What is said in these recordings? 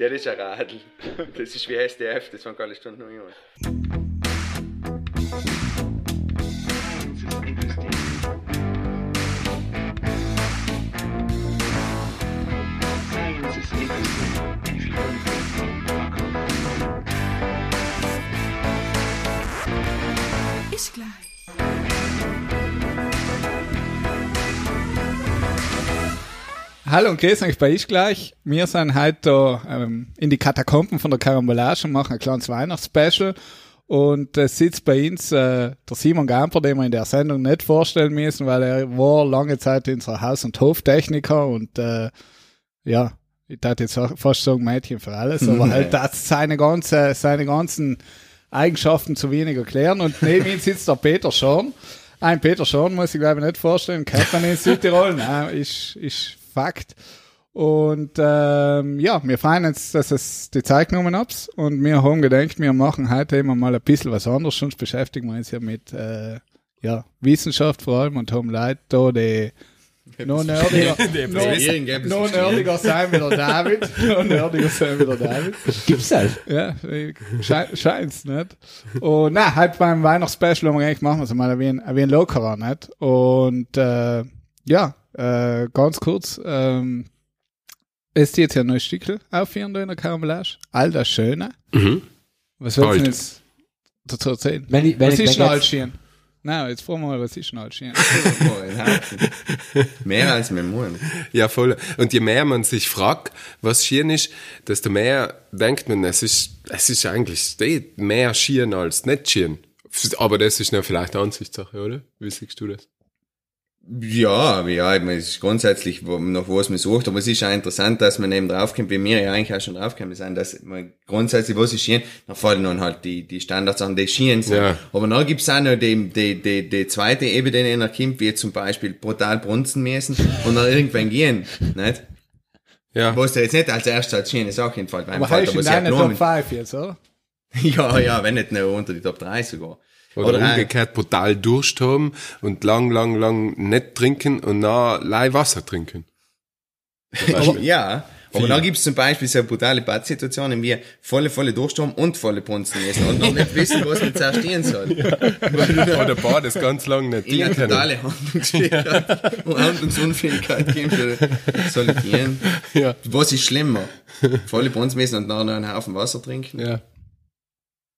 Das ist ein Radl. Das ist wie SDF, das waren keine Stunden noch jemand. Science is Hallo und grüß euch bei Ich gleich. Wir sind heute ähm, in die Katakomben von der Karambolage und machen ein kleines Weihnachtsspecial. Und es sitzt bei uns äh, der Simon Gamper, den wir in der Sendung nicht vorstellen müssen, weil er war lange Zeit unser Haus- und Hoftechniker und äh, ja, ich darf jetzt fast sagen Mädchen für alles, aber halt das seine ganze, seine ganzen Eigenschaften zu wenig erklären. Und neben ihm sitzt der Peter Schorn. Ein Peter Schorn muss ich glaube ich nicht vorstellen, kennt man in Südtirol, nein, ist, ist Fakt. Und ähm, ja, wir freuen uns, dass es die Zeit genommen habt und wir haben gedacht, wir machen heute immer mal ein bisschen was anderes, sonst beschäftigen wir uns ja mit äh, ja, Wissenschaft vor allem und haben Leute da, die noch nerdiger, sein wie der David, noch nerdiger sein wie der David. Gibt's halt. Ja, sche scheint's nicht. Und na, halt beim Weihnachtsspecial haben wir eigentlich machen wir es mal wie ein, wie ein lockerer, nicht? Und äh, ja, äh, ganz kurz, ähm, es jetzt ja neues Stickel aufführen da in der Karamellage. All das Schöne. Mhm. Was willst du denn jetzt dazu erzählen? Wenn ich, wenn was ich, ist denn ich alles jetzt, schön? Na, jetzt fragen wir mal, was ist denn Haufen. Mehr als mein Mund. Ja, voll. Und je mehr man sich fragt, was Schieren ist, desto mehr denkt man, es ist, es ist eigentlich mehr Schieren als nicht Schieren. Aber das ist ja vielleicht eine Ansichtssache, oder? Wie siehst du das? Ja, ja, ich meine, es ist grundsätzlich, wo, nach was man sucht, aber es ist auch interessant, dass man eben draufkommt, wie wir ja eigentlich auch schon draufgekommen sind, dass man grundsätzlich, was ist Schien, dann fallen dann halt die, die Standards an, die Schien sind. Ja. Aber dann gibt's auch noch die, die, die, die zweite Ebene, die noch kommt, wie zum Beispiel brutal brunzen müssen und dann irgendwann gehen, nicht? Ja. Was da jetzt nicht als erstes als schöne Sache entfällt, weil Aber heißt in deiner. Top 5 jetzt, oder? Ja, ja, wenn nicht noch unter die Top 3 sogar. Oder, auch- umgekehrt brutal Durst haben und lang, lang, lang nicht trinken und dann lei Wasser trinken. Aber, ja, aber dann gibt's zum Beispiel so brutale Pattsituationen wie volle, volle Durst haben und volle Punzen essen und noch nicht wissen, was man zuerst stehen soll. Oder ein paar das ganz lang nicht In eine totale Handlungsfähigkeit und Handlungsunfähigkeit geben Solitieren. Ja. Was ist schlimmer? Volle Punzen essen und dann noch einen Haufen Wasser trinken? Ja.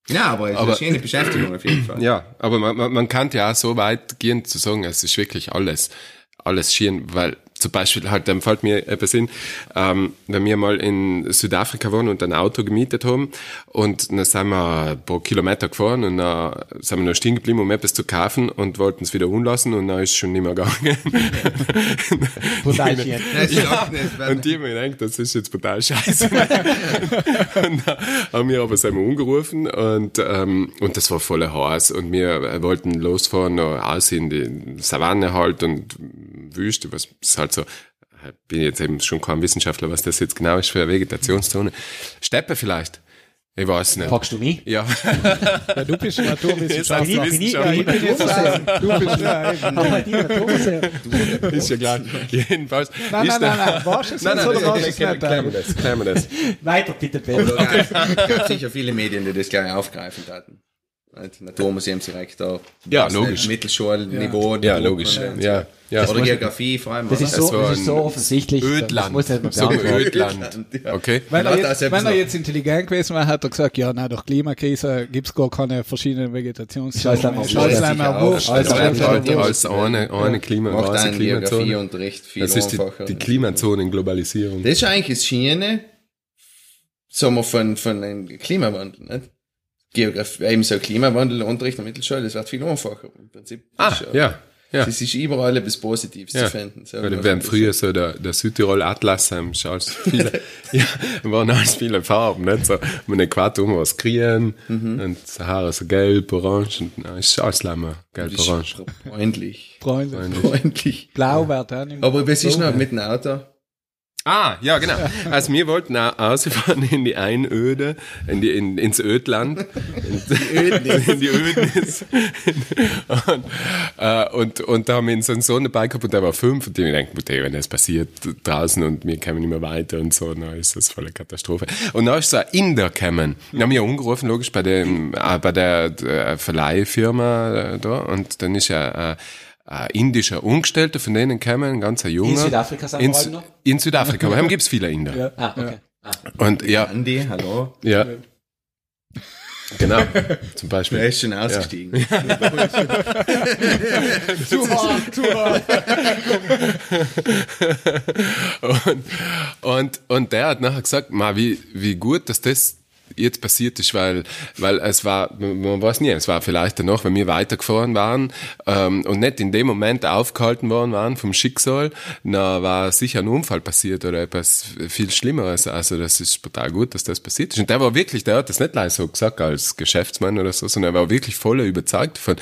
Ja, aber es ist Aber- eine schöne Beschäftigung auf jeden Fall. Ja, aber man, man, man kann ja auch so weit gehen zu sagen, es ist wirklich alles, alles schön, weil zum Beispiel halt, dann fällt mir etwas in, ähm, wenn wir mal in Südafrika waren und ein Auto gemietet haben und dann sind wir ein paar Kilometer gefahren und dann sind wir noch stehen geblieben, um etwas zu kaufen und wollten es wieder umlassen und dann ist es schon nicht mehr gegangen. Brutal schön. Weil- Und die haben mir gedacht, das ist jetzt total scheiße. und dann haben wir aber selber umgerufen und, ähm, und das war voller Haus und wir wollten losfahren, noch aus in die Savanne halt und Wüste, was ist halt so, bin jetzt eben schon kein Wissenschaftler, was das jetzt genau ist für eine Vegetationszone. Steppe vielleicht? Ich weiß nicht. Fragst du mich? Ja. Ja, du bist Naturwissenschaftler. Ich, bin ich, ja, ich bin jetzt du bist ja eben. Aber die Naturmuseum. ist ja klar. Jedenfalls. Nein, nein, nein, nein. Warst du es Nein, nein, oder warst es klären nicht? klären wir das, klären wir das. Weiter bitte, Peter. gab es sicher viele Medien, die das gleich aufgreifen hatten. Naturmuseumsdirektor. Ja, logisch. Mittelschulniveau. Ja, Niveau- logisch. Ja, ja. Oder Geografie vor allem. Das ist so, Es war das ist so offensichtlich. Das Ödland. muss nicht mehr So. Ödland. Ja. Okay. Wenn er, jetzt, das wenn er jetzt intelligent gewesen wäre, hat er gesagt, ja, nein, durch Klimakrise gibt's gar keine verschiedenen Vegetationszellen. Scheißleimer Wurst. Alles Also eine, eine Klima, Macht einen. Geografieunterricht viel Das ist die, die Klimazonenglobalisierung. Das ist eigentlich das Schiene, sagen wir, von, von einem Klimawandel, nicht? Geografie, eben so Klimawandel, Unterricht in der Mittelschule, das wird viel einfacher. Im Prinzip. Ah, Das ja. Ja. Es ist überall etwas Positives Ja. zu finden. So, Weil was wären man- früher so der, der Südtirol Atlas, ähm, ist alles viele, ja, waren alles viele Farben, nicht? So, um den Äquator war es grün, Mhm. und Sahara so gelb, orange, und, na, ist alles lämmer, gelb, orange. Freundlich. Freunde. Freundlich. Blau wird auch nicht mehr. Aber was ist noch mit dem Auto? Ah, ja, genau. Also wir wollten auch ausfahren in die Einöde, in die, in, ins Ödland. In die Ödnis. und, äh, und, und da haben wir so einen Sohn dabei gehabt und der war fünf und die denken, okay, wenn das passiert draußen und wir kommen nicht mehr weiter und so, dann ist das voll eine Katastrophe. Und dann ist so ein Inder gekommen. Dann haben wir angerufen, logisch, bei dem, äh, bei der, der Verleihfirma äh, da und dann ist ja, äh, ein indischer Angestellter von denen gekommen, ein ganzer junger. In Südafrika sind in, allem noch? in Südafrika, aber gibt es viele Inder. Ah, okay. Ah. Und ja, Andi, hallo. ja. Genau, zum Der Beispiel. ist schon ausgestiegen. Zu hart, zu hart. Und, und, und der hat nachher gesagt, ma, wie, wie gut, dass das jetzt passiert ist, weil, weil es war, man weiß nie, es war vielleicht danach, wenn wir weitergefahren waren ähm, und nicht in dem Moment aufgehalten worden waren vom Schicksal, na war sicher ein Unfall passiert oder etwas viel Schlimmeres. Also das ist total gut, dass das passiert ist. Und der war wirklich, der hat das nicht leise so gesagt als Geschäftsmann oder so, sondern er war wirklich voll überzeugt davon.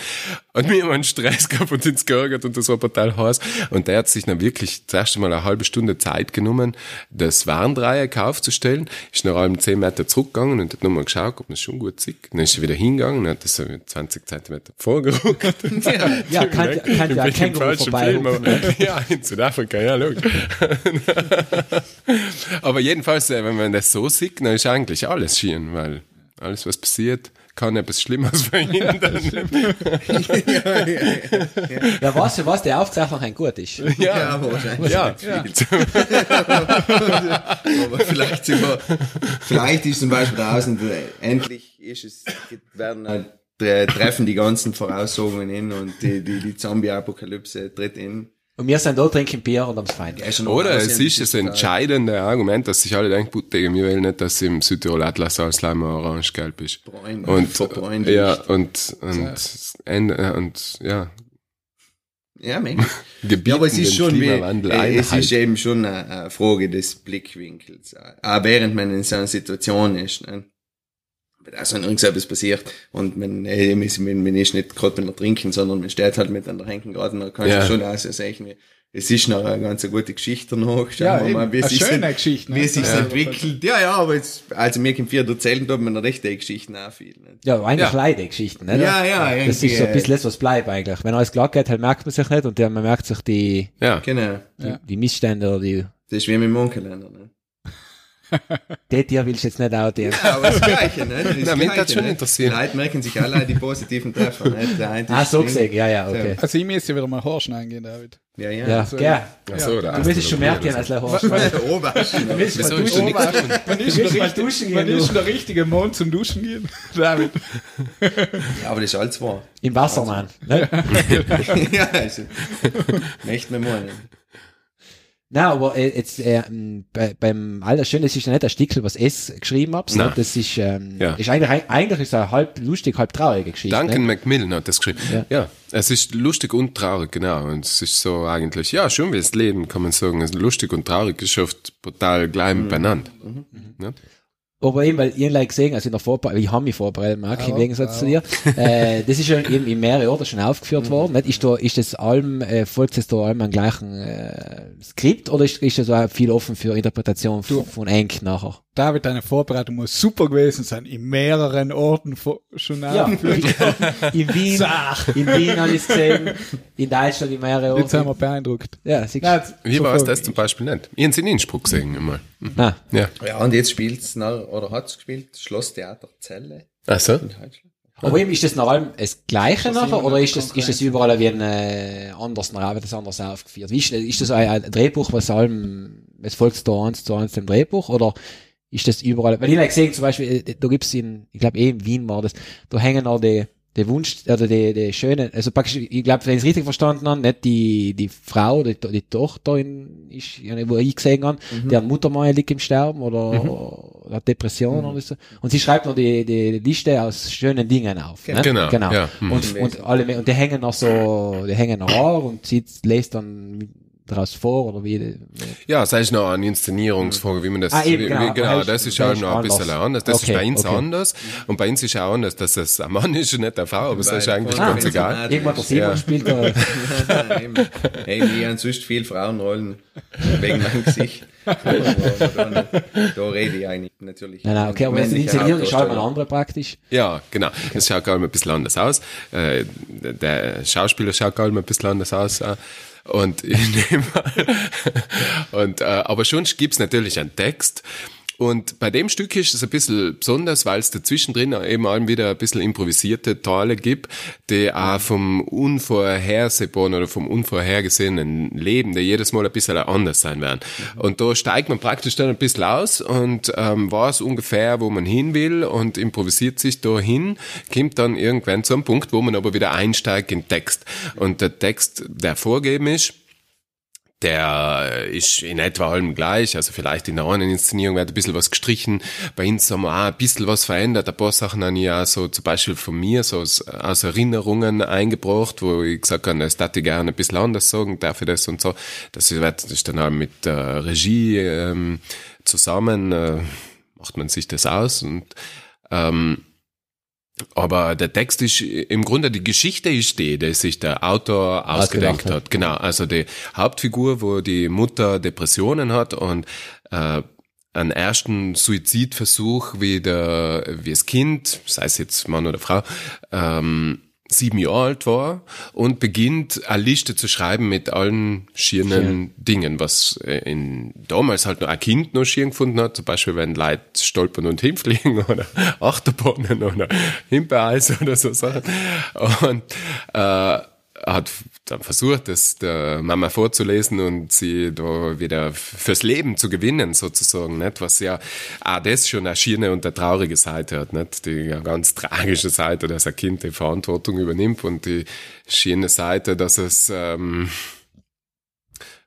Und wir haben einen Stress gehabt und uns geärgert und das war total heiß. Und der hat sich dann wirklich das erste Mal eine halbe Stunde Zeit genommen, das Warndreieck aufzustellen, ist nach allem zehn Meter zurückgegangen und hat nochmal geschaut, ob man es schon gut sieht. Dann ist er wieder hingegangen und hat das so mit 20 Zentimeter vorgerückt. Ja, kann, kann ja ein Ich bin im Känguru falschen vorbei. Film, aber- Ja, in Südafrika, ja, logisch. aber jedenfalls, äh, wenn man das so sieht, dann ist eigentlich alles schieren, weil alles, was passiert, kann etwas Schlimmes verhindern. Ja, weißt du was, der Aufzeichnung ein gut ist. Ja, wahrscheinlich. ja, Aber vielleicht sogar, vielleicht ist zum Beispiel draußen, endlich ist es, werden halt, tre- treffen die ganzen Voraussagungen in und die, die, die Zombie-Apokalypse tritt in. Und wir sind da, trinken Bier und am Feind. Ja, Oder es ist das entscheidende Argument, dass sich alle denken, putte, wir wollen nicht, dass im Südtirol Atlas Alzheimer orange-gelb ist. Bräun- Und, verbräunt ja, ist. und, und, Ende, und, ja, Ja, mega. Ja, aber es ist schon wie, äh, es ist eben schon eine, eine Frage des Blickwinkels. Auch während man in so einer Situation ist, ne? Wenn also irgendetwas passiert und man, äh, man, ist- man, man ist nicht gerade beim Trinken, sondern man steht halt mit an der Henken gerade und dann kannst Ja. du schon wie- es ist noch eine ganz gute Geschichte noch. Schauen Ja, wir eben. mal, wie Eine es sich schöne Geschichte, ne? Wie sich Ja. entwickelt. Ja, ja, aber jetzt, also mir kommt vier erzählen, da hat man recht die Geschichten auch viel. Ne? Ja, eigentlich Ja. leider Geschichten, ne? Ja, ja, Das irgendwie, ist so ein äh, bisschen das, was bleibt eigentlich. Wenn alles glatt geht, halt merkt man sich nicht und dann man merkt sich die, Ja, Genau. die, die Missstände oder die, Das ist wie mit dem Mondkalender. Ne? die Tier willst du jetzt nicht auch die. Ja, aber das Gleiche, ne? Das Na, mich hat's schon ne? interessiert. Die Leute merken sich alle die positiven Treffer, ne? Der eine Ah, ist so gesehen, ja, ja, okay. Also ich muss ja wieder mal Horschen eingehen, David. Ja, ja. Ja, gell. Ach so, da Du müsstest schon merken, mehr. als. Der? Wieso ist da nichts tun? Wann ist, willst mal duschen wann gehen, ist du? der richtige Mond zum Duschen gehen? David. Ja, aber das ist alles wahr. Im Wassermann. Ne? ja, also. Möchte man meinen. Nein, aber äh, jetzt äh, bei, beim Allerschön, das ist ja nicht ein Stickel, was es geschrieben sondern Nein. das ist, ähm, Ja. ist eigentlich, eigentlich ist eine halb lustig, halb traurige Geschichte. Duncan Ne? Macmillan hat das geschrieben. Ja. Ja. es ist lustig und traurig, genau. Und es ist so eigentlich, ja, schon wie das Leben, kann man sagen. Es ist lustig und traurig ist oft brutal gleich beieinander. Ja? Aber eben, weil ihr like gesehen, also in der Vorbereitung, ich habe mich vorbereitet, Mark, im Gegensatz zu dir. Äh, das ist ja eben in mehreren Orten schon aufgeführt worden. Nicht? Ist, da, ist das allem, äh, folgt es da allem am gleichen äh, Skript oder ist, ist das auch viel offen für Interpretation von, von Enk nachher? David, deine Vorbereitung muss super gewesen sein. In mehreren Orten schon Ja, in Wien, Sach. in Wien habe ich es gesehen, in Deutschland in mehreren Jetzt haben Orten. wir beeindruckt. Ja, siehst du. Nein, Wie war es so das zum Beispiel nicht? Ich habe in Innsbruck gesehen einmal. Nein. Ja. Ja, und jetzt spielt's noch, oder hat's gespielt, Schlosstheater Zelle Ach so? in Deutschland. Aber eben, ist das nach allem das Gleiche das nachher, immer oder ist das, ist das überall wie ein, äh, anders, nachher, wird das anders aufgeführt? Wie ist, ist das ein, ein Drehbuch, was allem, es folgt da eins zu eins dem Drehbuch, oder ist das überall, weil ich habe gesehen, zum Beispiel, äh, da gibt's in, ich glaube eh in Wien war das, da hängen noch die, die Wunsch, oder die, die schöne, also praktisch, ich glaube, wenn ich es richtig verstanden habe, nicht die, die Frau, die, die Tochter in, ist, wo ich gesehen habe, deren Muttermal liegt im Sterben oder, oder hat Depression oder so. Und sie schreibt noch die, die Liste aus schönen Dingen auf. Ne? Genau, genau. ja. Mhm. Und, und alle, und die hängen noch so, die hängen noch an und sie lässt dann daraus vor oder wie? Ja, das ist noch eine Inszenierungsfrage, wie man das, Ah, eben, genau. wie, genau, Das das ist- auch noch ein bisschen anders. Das Okay, ist bei uns okay. anders. Und bei uns ist auch anders, dass es ein Mann ist und nicht eine Frau, aber das ist eigentlich ganz egal. Irgendwann der Simon Ja. spielt da. Hey, wir haben sonst viel Frauenrollen wegen meinem Gesicht. Da, da rede ich eigentlich natürlich. Nein, nein, okay, aber wenn Inszenierung ist halt mal andere praktisch. Ja, genau. Das schaut gar ein bisschen anders aus. Äh, der Schauspieler schaut gar ein bisschen anders aus. Und in dem und äh, aber schon gibt's natürlich einen Text. Und bei dem Stück ist es ein bisschen besonders, weil es dazwischendrin eben allem wieder ein bisschen improvisierte Teile gibt, die auch vom Unvorhersehbaren oder vom unvorhergesehenen Leben, die jedes Mal ein bisschen anders sein werden. Und da steigt man praktisch dann ein bisschen aus und ähm, weiß ungefähr, wo man hin will und improvisiert sich da hin, kommt dann irgendwann zu einem Punkt, wo man aber wieder einsteigt in Text. Und der Text, der vorgegeben ist, der ist in etwa allem gleich, also vielleicht in der einen Inszenierung wird ein bisschen was gestrichen, bei uns haben wir auch ein bisschen was verändert, ein paar Sachen habe ich ja so zum Beispiel von mir, so aus, aus Erinnerungen eingebracht, wo ich gesagt habe, das darf ich gerne ein bisschen anders sagen, darf ich das und so, das wird das ist dann auch mit der Regie ähm, zusammen, äh, macht man sich das aus und ähm, aber der Text ist im Grunde die Geschichte ist die, die sich der Autor ausgedacht hat. hat. Genau, also die Hauptfigur, wo die Mutter Depressionen hat und äh, einen ersten Suizidversuch wie der wie das Kind, sei es jetzt Mann oder Frau, ähm, sieben Jahre alt war und beginnt eine Liste zu schreiben mit allen schieren Dingen, was in damals halt noch ein Kind noch schier gefunden hat, zum Beispiel wenn Leute stolpern und hinfliegen oder Achterbahnen oder Himbeereis oder so Sachen. Und äh, hat dann versucht, das der Mama vorzulesen und sie da wieder fürs Leben zu gewinnen, sozusagen, nicht? Was ja auch das schon eine schöne und eine traurige Seite hat, nicht? Die ganz tragische Seite, dass ein Kind die Verantwortung übernimmt und die schöne Seite, dass es ähm,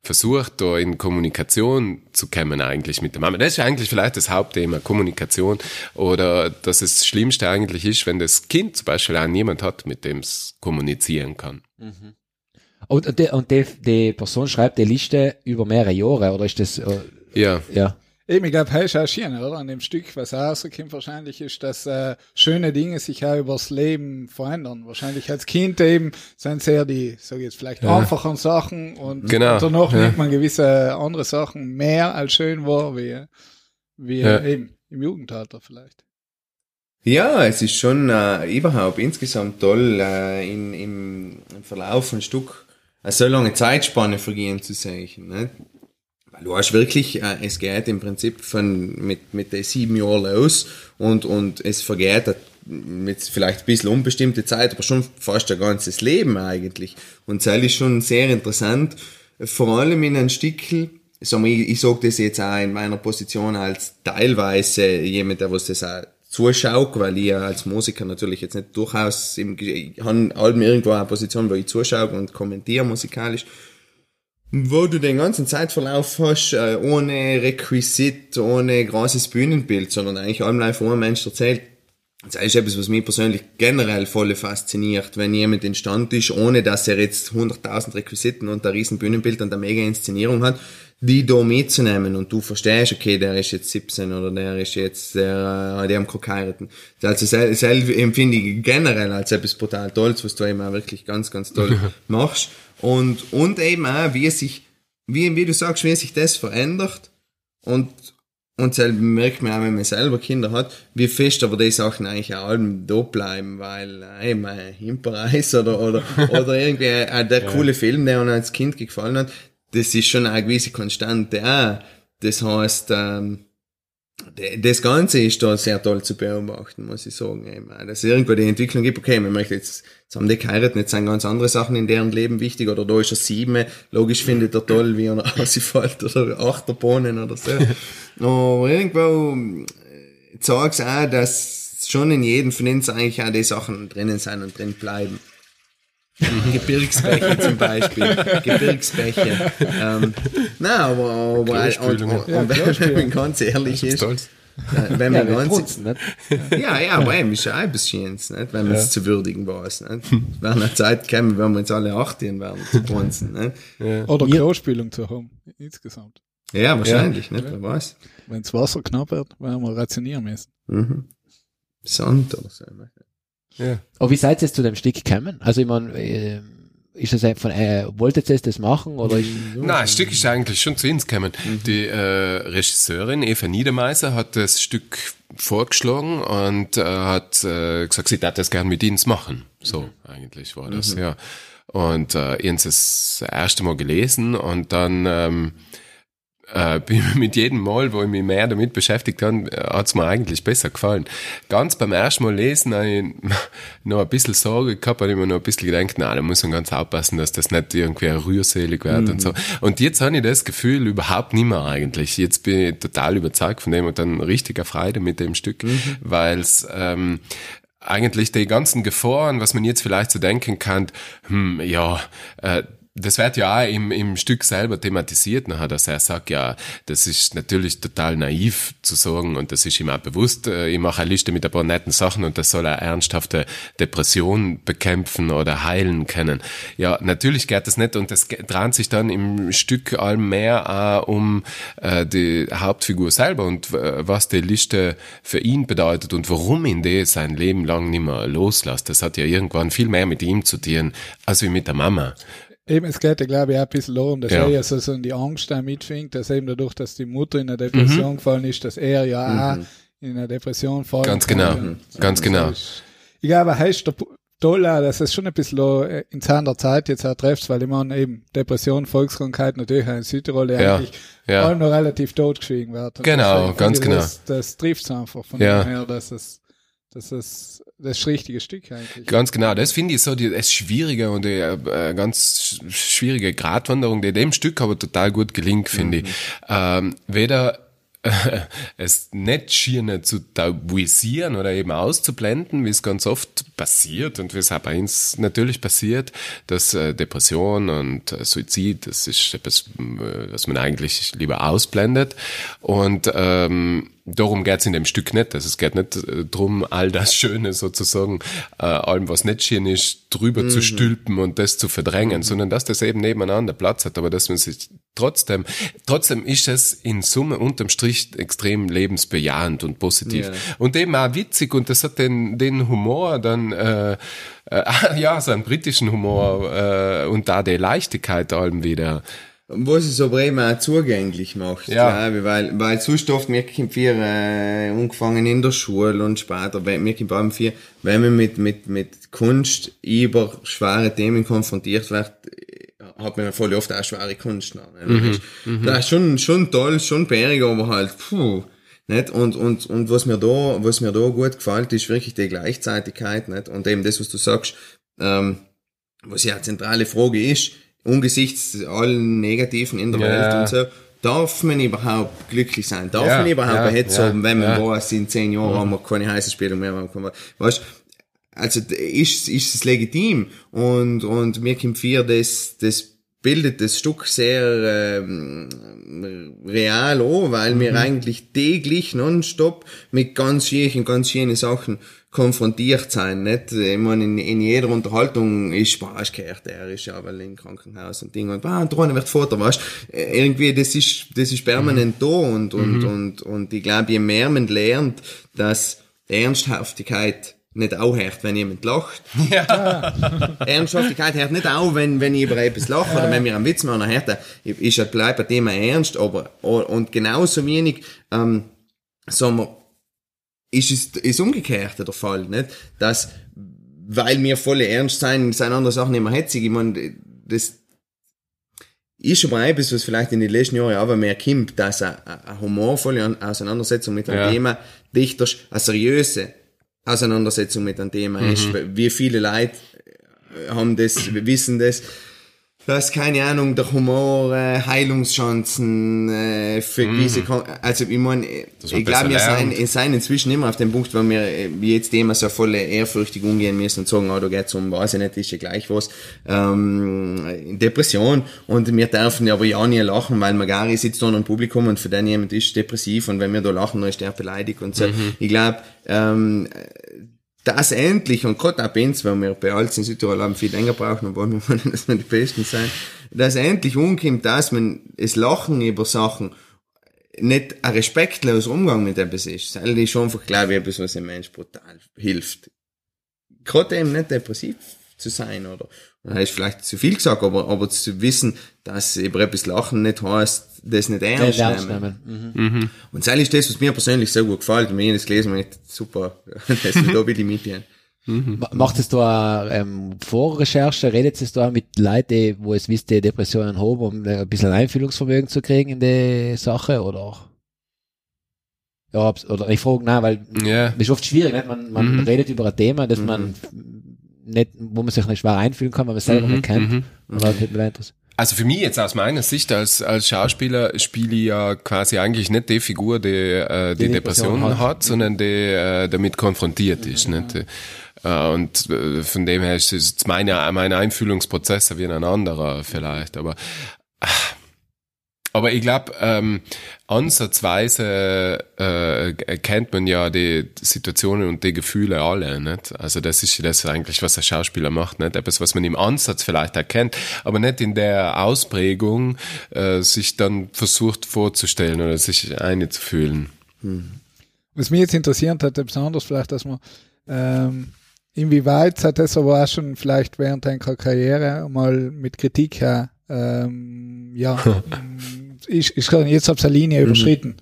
versucht, da in Kommunikation zu kommen eigentlich mit der Mama. Das ist eigentlich vielleicht das Hauptthema, Kommunikation. Oder dass es das Schlimmste eigentlich ist, wenn das Kind zum Beispiel auch niemand hat, mit dem es kommunizieren kann. Und, und, die, und die, die Person schreibt die Liste über mehrere Jahre, oder ist das, äh, Ja, ja. Eben, ich glaube, hey, ist auch schön, oder? An dem Stück, was auch rauskommt wahrscheinlich, ist, dass äh, schöne Dinge sich auch übers Leben verändern. Wahrscheinlich als Kind eben sind sehr die, sag ich jetzt vielleicht, einfachen Sachen und, Genau, und danach ja. nimmt man gewisse andere Sachen mehr als schön war, wie, wie Ja. eben im Jugendalter vielleicht. Ja, es ist schon äh, überhaupt insgesamt toll, äh, in, im, im Verlauf von Stück eine so lange Zeitspanne vergehen zu sehen. Ne? Weil du hast wirklich, äh, es geht im Prinzip von mit, mit den sieben Jahren los und, und es vergeht äh, mit vielleicht ein bisschen unbestimmte Zeit, aber schon fast ein ganzes Leben eigentlich. Und das ist schon sehr interessant, vor allem in einem Stickel, ich, ich sage das jetzt auch in meiner Position als teilweise jemand, der was das auch zuschaut, weil ich als Musiker natürlich jetzt nicht durchaus im, ich habe halt irgendwo eine Position, wo ich zuschaue und kommentiere musikalisch, wo du den ganzen Zeitverlauf hast, äh, ohne Requisit, ohne großes Bühnenbild, sondern eigentlich allem live ein Mensch erzählt. Das ist etwas, was mich persönlich generell voll fasziniert, wenn jemand in Stand ist, ohne dass er jetzt 100.000 Requisiten und ein riesen Bühnenbild und eine mega Inszenierung hat, die da mitzunehmen und du verstehst, okay, der ist jetzt 17 oder der ist jetzt, der, äh, die haben geheiratet. Also selber empfinde ich generell als etwas brutal Tolles, was du eben auch wirklich ganz, ganz toll machst. Und, und eben auch, wie sich, wie, wie du sagst, wie sich das verändert und und selber merkt man auch, wenn man selber Kinder hat, wie fest aber die Sachen eigentlich auch allem da bleiben, weil äh, eben ein Himpereis oder, oder, oder irgendwie äh, der coole Film, der uns als Kind gefallen hat, das ist schon eine gewisse Konstante auch. Das heißt, ähm, das Ganze ist da sehr toll zu beobachten, muss ich sagen. Eben. Dass es irgendwo die Entwicklung gibt, okay, man möchte jetzt, jetzt haben die geheiratet, jetzt sind ganz andere Sachen in deren Leben wichtig, oder da ist er sieben, logisch findet er toll, wie er ausfällt, oder Achterbohnen oder so. Aber irgendwo äh, zeigt es auch, dass schon in jedem von uns eigentlich auch die Sachen drinnen sind und drin bleiben. Gebirgsbäche zum Beispiel. Gebirgsbäche. Ähm, nein, aber, aber und, und, und wenn man ganz ehrlich ist, Stolz. Wenn Ja, man wir ganz, punzen, nicht? ja, ja, aber eben ist ja auch etwas Schönes, nicht? Wenn man es zu würdigen weiß, nicht? Es wird eine Zeit kommen, wenn wir uns alle 18 werden zu brunzen, nicht? Oder Klospülung zu haben, insgesamt. Ja, wahrscheinlich, nicht? Wer weiß. Wenn das Wasser knapp wird, werden wir rationieren müssen. Mhm. Sand oder so. Ja. Aber wie seid ihr jetzt zu dem Stück gekommen? Also ich meine, äh, ist das ein- von, äh, wolltet ihr das machen oder ist, Nein, das Stück ist eigentlich schon zu uns gekommen. Die äh, Regisseurin Eva Niedermeiser hat das Stück vorgeschlagen und äh, hat äh, gesagt, sie darf das gern mit uns machen. So eigentlich war das, ja. Und äh, ihr habt das erste Mal gelesen und dann ähm, äh, mit jedem Mal, wo ich mich mehr damit beschäftigt habe, hat es mir eigentlich besser gefallen. Ganz beim ersten Mal lesen habe ich noch ein bisschen Sorge gehabt, habe ich mir noch ein bisschen gedacht, na, da muss man ganz aufpassen, dass das nicht irgendwie rührselig wird und so. Und jetzt habe ich das Gefühl überhaupt nicht mehr eigentlich. Jetzt bin ich total überzeugt von dem und dann richtiger Freude mit dem Stück, weil es ähm, eigentlich die ganzen Gefahren, was man jetzt vielleicht so denken kann, hm, ja, äh, das wird ja auch im, im Stück selber thematisiert nachher, dass er sagt, ja, das ist natürlich total naiv zu sagen und das ist ihm auch bewusst, äh, ich mache eine Liste mit ein paar netten Sachen und das soll eine ernsthafte Depression bekämpfen oder heilen können. Ja, natürlich geht das nicht und das dreht sich dann im Stück allem mehr auch um äh, die Hauptfigur selber und äh, was die Liste für ihn bedeutet und warum ihn die sein Leben lang nicht mehr loslässt. Das hat ja irgendwann viel mehr mit ihm zu tun, als wie mit der Mama. Eben, es geht ja, glaube ich, auch ein bisschen darum, dass Ja. er ja so, so in die Angst da mitfängt, dass eben dadurch, dass die Mutter in eine Depression gefallen ist, dass er ja auch in eine Depression fallen Ganz kann. genau, Und ganz das genau. ist- Ich glaube, heißt der toll auch, dass es schon ein bisschen äh, in seiner Zeit jetzt auch trifft, weil ich meine, eben Depression, Volkskrankheit natürlich auch in Südtirol ja eigentlich ja. allem noch relativ totgeschwiegen wird. Genau, ganz genau. Das, das trifft einfach von Ja. dem her, dass es, dass es das richtige Stück eigentlich. Ganz genau, das finde ich so die, das Schwierige und die äh, ganz sch- schwierige Gratwanderung, die dem Stück aber total gut gelingt, finde ich. Ähm, weder äh, es nicht schier zu tabuisieren oder eben auszublenden, wie es ganz oft passiert und es bei uns natürlich passiert, dass äh, Depression und äh, Suizid, das ist etwas, äh, was man eigentlich lieber ausblendet und ähm, Darum geht's in dem Stück nicht. Also es geht nicht äh, drum, all das Schöne sozusagen, äh, allem was nicht schön ist, drüber zu stülpen und das zu verdrängen, sondern dass das eben nebeneinander Platz hat, aber dass man sich trotzdem, trotzdem ist es in Summe unterm Strich extrem lebensbejahend und positiv. Ja. Und eben auch witzig und das hat den, den Humor dann, äh, äh, ja, so einen britischen Humor äh, und da die Leichtigkeit allem wieder. Was es aber eben auch zugänglich macht, Ja. glaube ich, weil, weil sonst oft wir vier, äh, angefangen in der Schule und später, wir beim vier, wenn man mit, mit, mit Kunst über schwere Themen konfrontiert wird, hat man voll oft auch schwere Kunst. Ne? Das, ist, das ist schon, schon toll, schon bärig, aber halt, puh, nicht? Und, und, und was mir da, was mir da gut gefällt, ist wirklich die Gleichzeitigkeit, nicht? Und eben das, was du sagst, ähm, was ja eine zentrale Frage ist, angesichts allen Negativen in der Ja. Welt und so, darf man überhaupt glücklich sein? Darf Ja, man überhaupt ja, ein Hetz ja, haben, wenn man ja. weiß, in zehn Jahren haben wir keine heiße Spielung mehr, haben wir- weißt also ist, ist es legitim und, und mir kommt vier, das, das bildet das Stück sehr ähm, real an, weil wir eigentlich täglich nonstop mit ganz schwierigen, ganz schönen Sachen konfrontiert sein, nicht? Ich meine, in, in jeder Unterhaltung ist, boah, ist gehört, er ist ja, weil im Krankenhaus und Ding und, boah, und drinnen wird Vater, weißt? Irgendwie, das ist, das ist permanent da und, und, und, und ich glaube, je mehr man lernt, dass Ernsthaftigkeit nicht aufhört, wenn jemand lacht. Ernsthaftigkeit hört nicht auf, wenn, wenn ich über etwas lache oder wenn wir einen Witz machen, hört er, ist ja bleibt ein Thema ernst, aber, und genauso wenig, ähm, sagen wir, ist es, ist umgekehrt der Fall, nicht? Dass, weil wir voll ernst sein, sind andere Sachen immer hetzig, ich meine, das, ist aber etwas, was vielleicht in den letzten Jahren aber mehr kommt, dass eine, eine humorvolle Auseinandersetzung mit einem Ja. Thema dichter, eine seriöse Auseinandersetzung mit einem Thema ist. Wie viele Leute haben das, wissen das. Dass, keine Ahnung, der Humor, äh, Heilungschancen, äh, für gewisse, Kon- also ich meine, ich glaube, wir wir sind inzwischen immer auf dem Punkt, wo wir äh, jetzt immer so voll ehrfürchtig umgehen müssen und sagen, oh, da geht's um, weiß ich nicht, ist ja gleich was, ähm, Depression. Und wir dürfen aber ja nie lachen, weil Magari sitzt da im Publikum und für den jemand ist depressiv und wenn wir da lachen, dann ist der beleidigt und so. Ich glaube, ähm, das endlich, und gerade bei uns, weil wir bei Alts in Südtirol haben viel länger brauchen und wollen wir wollen, dass wir die Besten sein, dass endlich umkommt, dass man es Lachen über Sachen nicht ein respektloser Umgang mit etwas ist. Das ist schon einfach, glaube ich, etwas, was dem Mensch brutal hilft. Gerade eben nicht depressiv zu sein, oder? Das ist vielleicht zu viel gesagt, aber, aber zu wissen, dass über etwas Lachen nicht heißt, das nicht ernst nehmen. nehmen. Mhm. Und das ist das, was mir persönlich sehr gut gefällt. Und wenn ich das gelesen habe, ich, super, das ist da bitte mitgehen. Ma- Macht es da ähm, Vorrecherche, redet es da mit Leuten, die, wo es wisst, die Depressionen haben, um ein bisschen Einfühlungsvermögen zu kriegen in die Sache, oder? Ja, ob's- oder ich frage, nein, weil Ja. das ist oft schwierig, nicht? man, man Mhm. redet über ein Thema, das man nicht, wo man sich nicht schwer einfühlen kann, weil man selber Mhm, nicht kennt. mhm. Dann wird mir. Also für mich jetzt aus meiner Sicht als, als Schauspieler spiele ich ja quasi eigentlich nicht die Figur, die äh, die, Die Depressionen Depression hat, hat. sondern die äh, damit konfrontiert ist. Nicht? Äh, und äh, von dem her ist es meine, mein Einfühlungsprozess wie ein anderer vielleicht. Aber aber ich glaube, ähm, ansatzweise äh, kennt man ja die Situationen und die Gefühle alle. Nicht? Also das ist das eigentlich, was der Schauspieler macht. Nicht? Etwas, was man im Ansatz vielleicht erkennt, aber nicht in der Ausprägung äh, sich dann versucht vorzustellen oder sich einzufühlen. Was mich jetzt interessiert hat, besonders vielleicht, dass man, ähm, inwieweit hat das aber auch schon vielleicht während deiner Karriere mal mit Kritik her, ähm, ja, ich, ich kann, jetzt hab's eine Linie überschritten.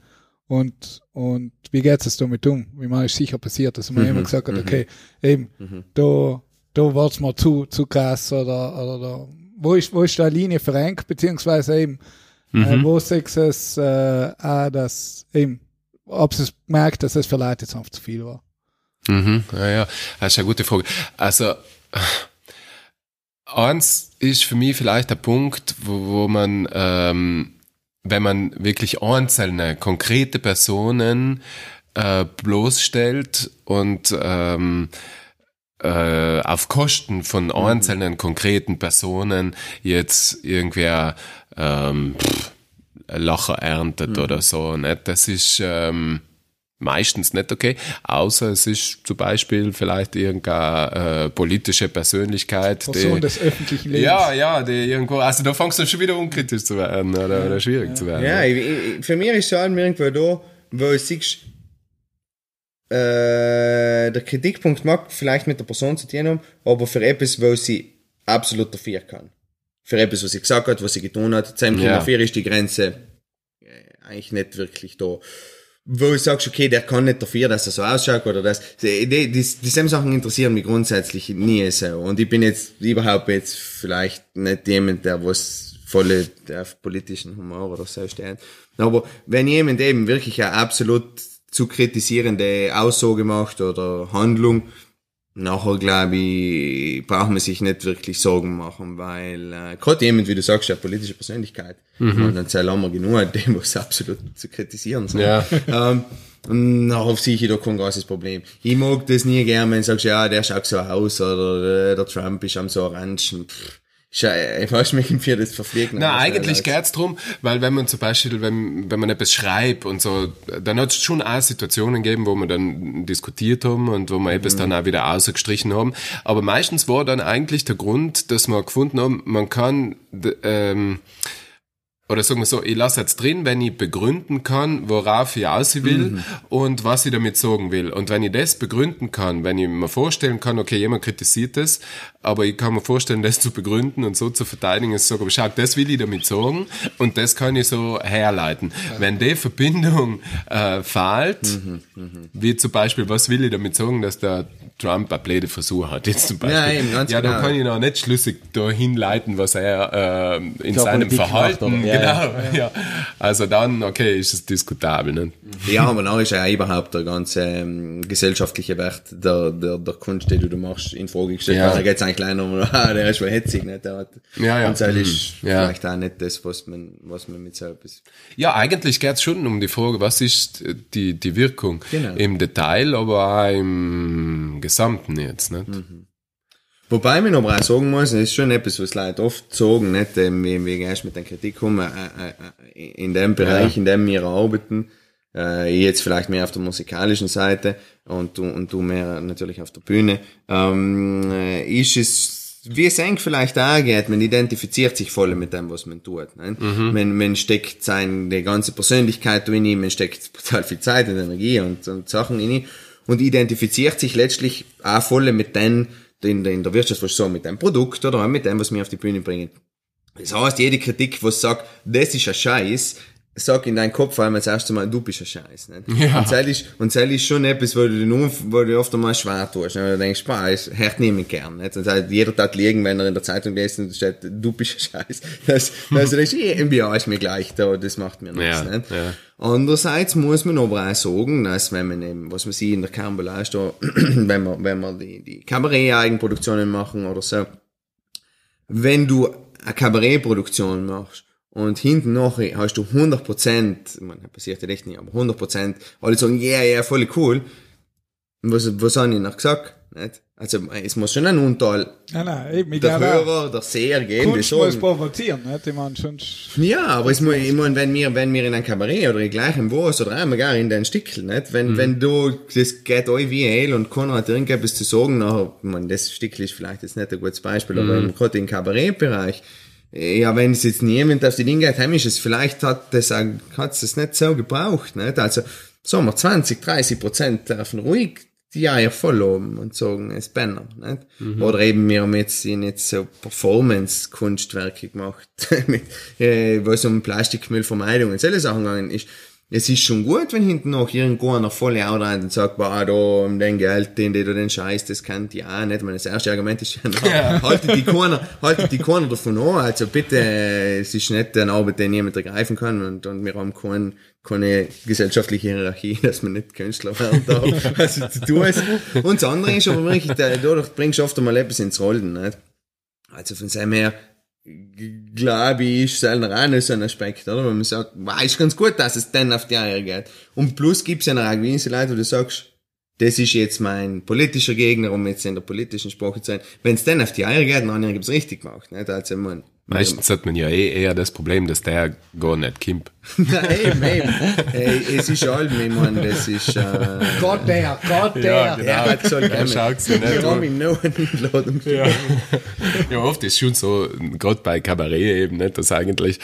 Und, und wie geht es damit um? Wie man ist sicher passiert, dass man immer gesagt hat, okay, eben, da, da war's mal zu, zu krass oder, oder da, wo ist, wo ist da eine Linie verengt, beziehungsweise eben, äh, wo sagst du es, äh, auch, dass eben, ob es merkt, dass es für Leute jetzt einfach zu viel war. Mhm, ja, ja, das ist eine gute Frage. Also, eins ist für mich vielleicht der Punkt, wo, wo man, ähm, wenn man wirklich einzelne, konkrete Personen äh, bloßstellt und ähm, äh, auf Kosten von einzelnen konkreten Personen jetzt irgendwer ähm, Lacher erntet oder so. Nicht? Das ist ähm, meistens nicht okay, außer es ist zum Beispiel vielleicht irgendeine äh, politische Persönlichkeit. Person die- des öffentlichen Lebens. ja, ja, die irgendwo, also da fängst du schon wieder unkritisch zu werden oder, oder schwierig zu werden. Ja, ich, ich, für mich ist es allem irgendwo da, wo du siehst, äh, der Kritikpunkt mag vielleicht mit der Person zu tun haben, aber für etwas, wo sie absolut dafür kann. Für etwas, was sie gesagt hat, was sie getan hat, zu einem Ja. dafür ist die Grenze äh, eigentlich nicht wirklich da. Wo du sagst, okay, der kann nicht dafür, dass er so ausschaut oder das. Die, die, die, dieselben Sachen interessieren mich grundsätzlich nie so. Und ich bin jetzt überhaupt jetzt vielleicht nicht jemand, der was volle der auf politischen Humor oder so steht. Aber wenn jemand eben wirklich eine absolut zu kritisierende Aussage macht oder Handlung, nachher glaube ich, braucht man sich nicht wirklich Sorgen machen, weil äh, gerade jemand, wie du sagst, eine politische Persönlichkeit, mhm. dann zählen wir genug, dem was absolut zu kritisieren sind. Ja. Ähm, und nachher sehe ich da kein großes Problem. Ich mag das nie gern, wenn du sagst, ja, der schaut so aus oder äh, der Trump ist am so orange. und Pff, ich weiß mich für das verpflegen. Na, eigentlich geht's drum, weil wenn man zum Beispiel, wenn, wenn man etwas schreibt und so, dann hat es schon auch Situationen gegeben, wo wir dann diskutiert haben und wo wir etwas dann auch wieder ausgestrichen haben. Aber meistens war dann eigentlich der Grund, dass wir gefunden haben, man kann, ähm, oder sagen wir so, ich lasse jetzt drin, wenn ich begründen kann, worauf ich aus will und was ich damit sagen will. Und wenn ich das begründen kann, wenn ich mir vorstellen kann, okay, jemand kritisiert das, aber ich kann mir vorstellen, das zu begründen und so zu verteidigen, ist so, aber schau, das will ich damit sagen und das kann ich so herleiten. Wenn die Verbindung äh, fehlt, wie zum Beispiel, was will ich damit sagen, dass der Trump eine blöde Frisur hat, jetzt zum Beispiel. Ja, eben, ganz ja dann genau. kann ich noch nicht schlüssig dahin leiten, was er äh, in seinem Politik Verhalten? Ja, genau, ja. Also dann, okay, ist es diskutabel, ne? Ja, aber dann ist ja überhaupt der ganze ähm, gesellschaftliche Wert der, der, der Kunst, die du machst, in Frage gestellt. Ja. Da geht's eigentlich gleich um, ah, der ist schon hetzig, nicht? Der hat, Ja, ja. Und das ist Mhm. Ja. vielleicht auch nicht das, was man, was man mit so etwas Ja, eigentlich geht's schon um die Frage, was ist die, die Wirkung Genau. im Detail, aber auch im Gesamten jetzt, nicht? Wobei man aber auch sagen muss, es ist schon etwas, was Leute oft sagen, nicht, ähm, wie, wie erst mit der Kritik kommen, äh, äh, äh, in dem Bereich, in dem wir arbeiten, äh, jetzt vielleicht mehr auf der musikalischen Seite und du, und du mehr natürlich auf der Bühne, ähm, äh, ist es, wie es eng vielleicht auch geht, man identifiziert sich voll mit dem, was man tut. Ne? Man, man steckt seine ganze Persönlichkeit drin, man steckt total viel Zeit und Energie und, und Sachen in und identifiziert sich letztlich auch voll mit den, in, der- in der Wirtschaft, was sagen, mit dem Produkt oder mit dem, was wir auf die Bühne bringen. Das heißt, jede Kritik, was sagt, das ist ein Scheiß, sag in deinen Kopf einmal das erste Mal, du bist ein Scheiß. Nicht? Ja. Und das ist, und das ist schon etwas, wo du, den wo du oft einmal schwer tust. Und du denkst, boah, es hört niemand gern. Nicht? Und sagt, jeder Tag liegen, wenn er in der Zeitung liest und steht, du bist ein Scheiß. Das, das ist irgendwie, ja, ist mir gleich da, das macht mir nichts. Ja, nicht? ja. Andererseits muss man aber auch sagen, dass wenn man eben, was man sieht in der Campbell da, wenn wir, wenn wir die, die Kabarett-Eigenproduktionen machen oder so, wenn du eine Kabarettproduktion machst und hinten nachher hast du 100 Prozent, man passiert ja echt nicht, aber 100 Prozent, alle sagen, yeah, yeah, voll cool. Und was, was haben die noch gesagt? Nicht? Also, es muss schon ein Unteil Nein, nein, eben, ich der Hörer, der Seher geben, die Kunst muss provozieren, nicht? Ich meine, sonst, ja, aber es muss, ich meine, wenn wir, wenn wir in ein Kabarett oder gleich im was oder einmal gar in den Stickel, nicht? Wenn, wenn du, das geht euch wie Hell und keiner hat irgendetwas zu sagen, nachher, ich meine, das Stickel ist vielleicht jetzt nicht ein gutes Beispiel, aber im- gerade im Kabarettbereich, ja, wenn es jetzt niemand auf die Dinge heim ist es, vielleicht hat das, auch- hat es das nicht so gebraucht, nicht? Also, sagen wir 20, 30 Prozent dürfen ruhig die Eier voll oben und sagen, es Banner, nicht? Oder eben, wir haben jetzt, sind jetzt so Performance-Kunstwerke gemacht, mit, äh, was um Plastikmüllvermeidung und solche Sachen gegangen ist. Es ist schon gut, wenn hinten noch irgendwo einer voll rein und sagt, boah, da, um den Geld, den, den du den Scheiß, das kennt ihr auch nicht. Mein, das erste Argument ist ja, haltet die Corner, haltet die Corner davon an. Also bitte, es ist nicht eine Arbeit, die niemand ergreifen kann und, und wir haben kein, keine gesellschaftliche Hierarchie, dass man nicht Künstler werden darf. Also zu tun ist. Und das andere ist aber wirklich, da- dadurch bringst du oft einmal etwas ins Rollen, nicht? Also von seinem her, glaube ich, ist auch nicht so ein Aspekt, oder? Wenn man sagt, wow, ist ganz gut, dass es dann auf die Eier geht. Und plus gibt's ja noch auch gewisse Leute, wo du sagst, das ist jetzt mein politischer Gegner, um jetzt in der politischen Sprache zu sein. Wenn es dann auf die Eier geht, dann gibt's richtig gemacht, nicht? Also, man, Meistens hat man ja eh eher das Problem, dass der gar nicht kommt. Nein, eben, eben. Äh, es ist allem, ich meine, das ist, äh, Gott der, Gott der. Ja, genau. er hat gesagt, Er schaut's ja nicht wir haben ihm noch eine Einladung Ja. ja, oft ist schon so, gerade bei Kabarett eben, nicht, dass eigentlich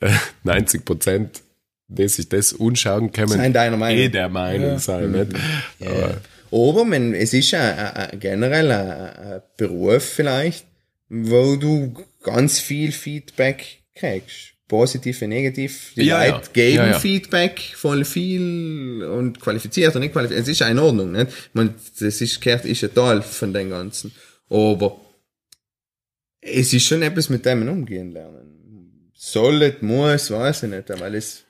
äh, 90 Prozent, die sich das anschauen können, Sein deiner Meinung. eh der Meinung sein. Nicht? Aber, Aber man, es ist ja ein- ein- generell ein Beruf vielleicht, wo du ganz viel Feedback kriegst. Positiv und negativ. Die Ja, ja. Leute geben Ja, ja. Feedback voll viel und qualifiziert und nicht qualifiziert. Es ist in Ordnung, nicht? Man, das ist, gehört, ist ein Teil von dem Ganzen. Aber es ist schon etwas, mit dem man umgehen lernen. Soll, muss, weiß ich nicht, weil es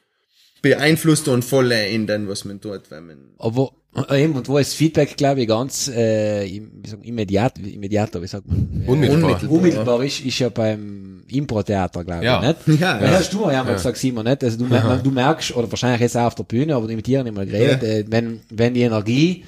beeinflusst und voll in dem, was man tut, wenn man Aber eben, und wo ist Feedback, glaube ich, ganz äh, immediat, immediater, wie sagt man? Äh, Unmittelbar. Unmittelbar. Unmittelbar ist, ist ja beim Impro-Theater, glaube Ja. ich, nicht? Ja, Weil ja. hast du ja mal gesagt, Simon, nicht? Also du, du merkst, oder wahrscheinlich jetzt auch auf der Bühne, aber mit dir nicht mal geredet, Ja. äh, wenn, wenn die Energie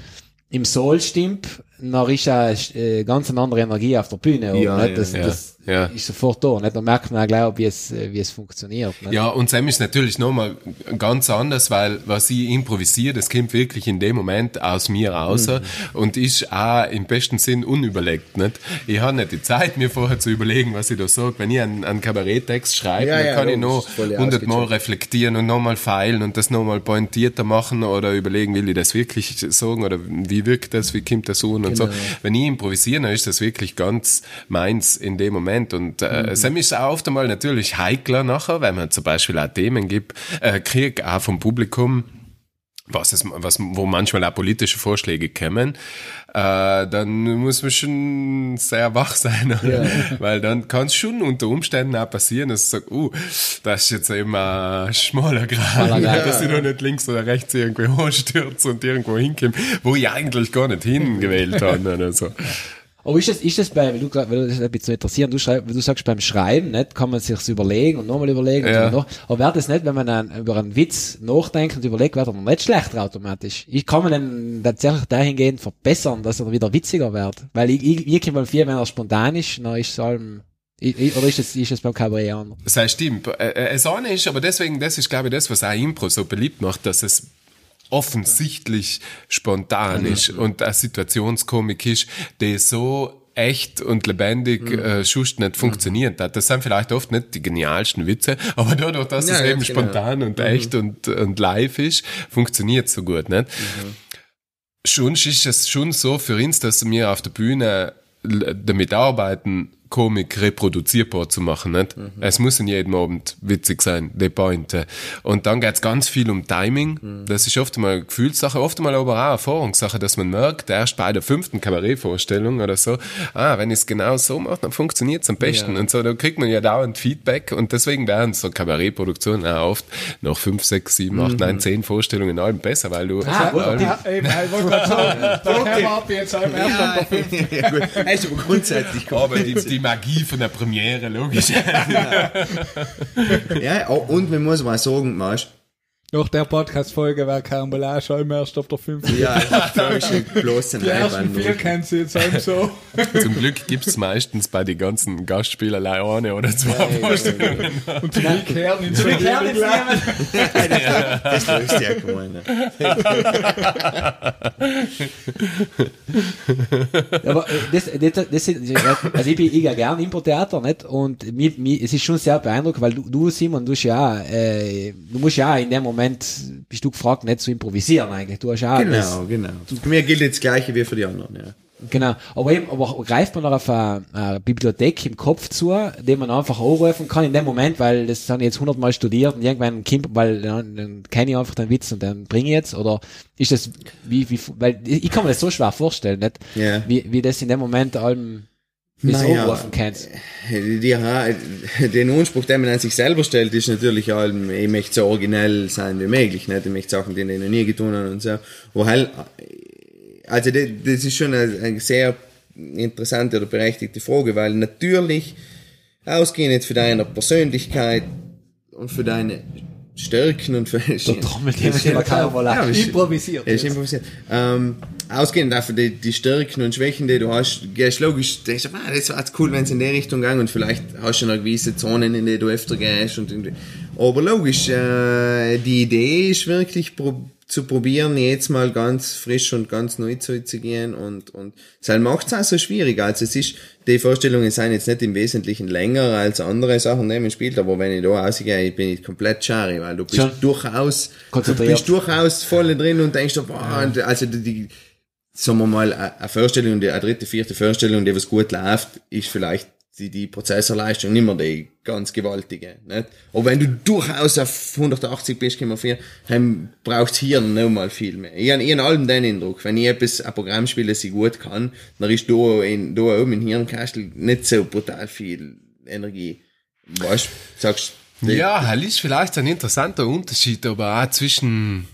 im Soul stimmt, dann ist ja äh, ganz eine andere Energie auf der Bühne. oder Ja, nicht? ja, das, ja. das Ja. ist sofort da. Nicht? Dann merkt man auch gleich, wie es, äh, wie es funktioniert. Nicht? ja, und Sam ist natürlich nochmal ganz anders, weil was ich improvisiere, das kommt wirklich in dem Moment aus mir raus Mhm. und ist auch im besten Sinn unüberlegt. Nicht? Ich habe nicht die Zeit, mir vorher zu überlegen, was ich da sage. Wenn ich einen, einen Kabaretttext schreibe, Ja, dann ja, kann ich noch hundertmal reflektieren und nochmal feilen und das nochmal pointierter machen oder überlegen, will ich das wirklich sagen oder wie wirkt das, wie kommt das an und Genau. so. Wenn ich improvisiere, dann ist das wirklich ganz meins in dem Moment und äh, Mhm. Sam ist auch oft einmal natürlich heikler nachher, wenn man zum Beispiel auch Themen gibt, äh, krieg auch vom Publikum was es, was, wo manchmal auch politische Vorschläge kommen, äh, dann muss man schon sehr wach sein, weil dann kann es schon unter Umständen auch passieren, dass du sagst, uh, das ist jetzt eben ein schmaler Grad, Grad, dass ich noch nicht links oder rechts irgendwie hochstürze und irgendwo hinkomme, wo ich eigentlich gar nicht hingewählt habe oder so. Aber ist das, ist das bei, weil du, weil das ein bisschen interessieren, du, schreib, du sagst beim Schreiben, nicht, kann man sich's überlegen und nochmal überlegen Ja. und noch, aber wäre das nicht, wenn man dann über einen Witz nachdenkt und überlegt, wird er noch nicht schlechter automatisch? Ich kann man dann tatsächlich dahingehend verbessern, dass er wieder witziger wird. Weil ich, ich, ich kann viel, wenn er spontan ist, dann ist es allem, ich, ich, oder ist es, ist es beim Cabaret anders? Das heißt, stimmt. Äh, äh, Es eine ist, aber deswegen, das ist, glaube ich, das, was auch Impro so beliebt macht, dass es offensichtlich spontan ist und eine Situationskomik ist, die so echt und lebendig äh, schust nicht funktioniert hat. Das sind vielleicht oft nicht die genialsten Witze, aber dadurch, dass Ja, es eben genau. spontan und echt und, und live ist, funktioniert so gut, nicht? Schon ist es schon so für uns, dass wir auf der Bühne damit arbeiten, Komik reproduzierbar zu machen. Nicht? Es muss in jedem Abend witzig sein, die Pointe. Und dann geht's ganz viel um Timing. Das ist oft mal Gefühlssache, oft mal aber auch Erfahrungssache, dass man merkt, erst bei der fünften Kabarettvorstellung oder so, ah, wenn ich es genau so mache, dann funktioniert's am besten. Und so, da kriegt man ja dauernd Feedback und deswegen werden so Kabarettproduktionen auch oft nach fünf, sechs, sieben, acht, neun, zehn Vorstellungen allem besser, weil du Ah, allem- Ja, eben, ich wollte gerade sagen, da wir ab jetzt der fünften. ja, gut. Also grundsätzlich aber die, die Magie von der Premiere, logisch. Ja, und man muss mal sagen, Marsch, Nach der Podcast-Folge war Karambolage allem erst auf der fünften. ja, da ist schon bloß ein Die ersten vier kennen sie jetzt allem so. Zum Glück gibt's meistens bei den ganzen Gastspielerlei eine oder zwei Vorstellungen. Und zum Glück kehren ihn zu Erklär jedem jetzt gleich. Das löst ja gemein. Ja, aber äh, das, das, das sind, also ich bin ich ja gern Impro-Theater, nicht? Und mir, mir, es ist schon sehr beeindruckend, weil du, du Simon, du hast ja, äh, du musst ja in dem Moment, bist du gefragt, nicht zu improvisieren eigentlich. Du hast ja das, Genau, genau. Für mich gilt das Gleiche wie für die anderen, ja. Genau, aber eben, aber greift man da auf eine, eine Bibliothek im Kopf zu, die man einfach anrufen kann in dem Moment, weil das haben ich jetzt hundertmal studiert und irgendwann kommt, weil dann, dann kenne ich einfach den Witz und dann bringe ich jetzt, oder ist das, wie, wie, weil ich kann mir das so schwer vorstellen, nicht? Ja. Wie, wie das in dem Moment allem, so Naja. anrufen kannst. Die, die, den Anspruch, den man an sich selber stellt, ist natürlich allem, ich möchte so originell sein wie möglich, nicht? Ich möchte Sachen, die ich noch nie getan habe und so. Wo halt, also das, das ist schon eine, eine sehr interessante oder berechtigte Frage, weil natürlich, ausgehend jetzt für deine Persönlichkeit und für deine Stärken und Karambola. Ja, ist- Improvisiert. Ja, ist improvisiert. Ähm, ausgehend davon, die, die Stärken und Schwächen, die du hast, gehst logisch, denkst du, ah, das wäre jetzt cool, wenn es in die Richtung ging und vielleicht hast du noch gewisse Zonen, in die du öfter gehst und irgendwie. Aber logisch, äh, die Idee ist wirklich pro, zu probieren, jetzt mal ganz frisch und ganz neu zu, zu gehen und, und das macht es auch so schwierig. Also es ist, die Vorstellungen sind jetzt nicht im Wesentlichen länger als andere Sachen, man spielt, aber wenn ich da rausgehe, bin ich komplett schari, weil du bist Schon. durchaus, du bist durchaus voll drin und denkst, boah, und also die, sagen wir mal, eine eine Vorstellung, die, eine dritte, vierte Vorstellung, die was gut läuft, ist vielleicht die, die Prozessorleistung nicht mehr die ganz gewaltige, nicht? Aber wenn du durchaus auf 180 bist, können wir vier, dann braucht's hier noch mal viel mehr. Ich habe in allem den Eindruck, wenn ich etwas, ein Programm spiele, das ich gut kann, dann ist da, in, da oben im Hirnkastel nicht so brutal viel Energie. Weißt, sagst, die- Ja, halt ist vielleicht ein interessanter Unterschied, aber auch zwischen,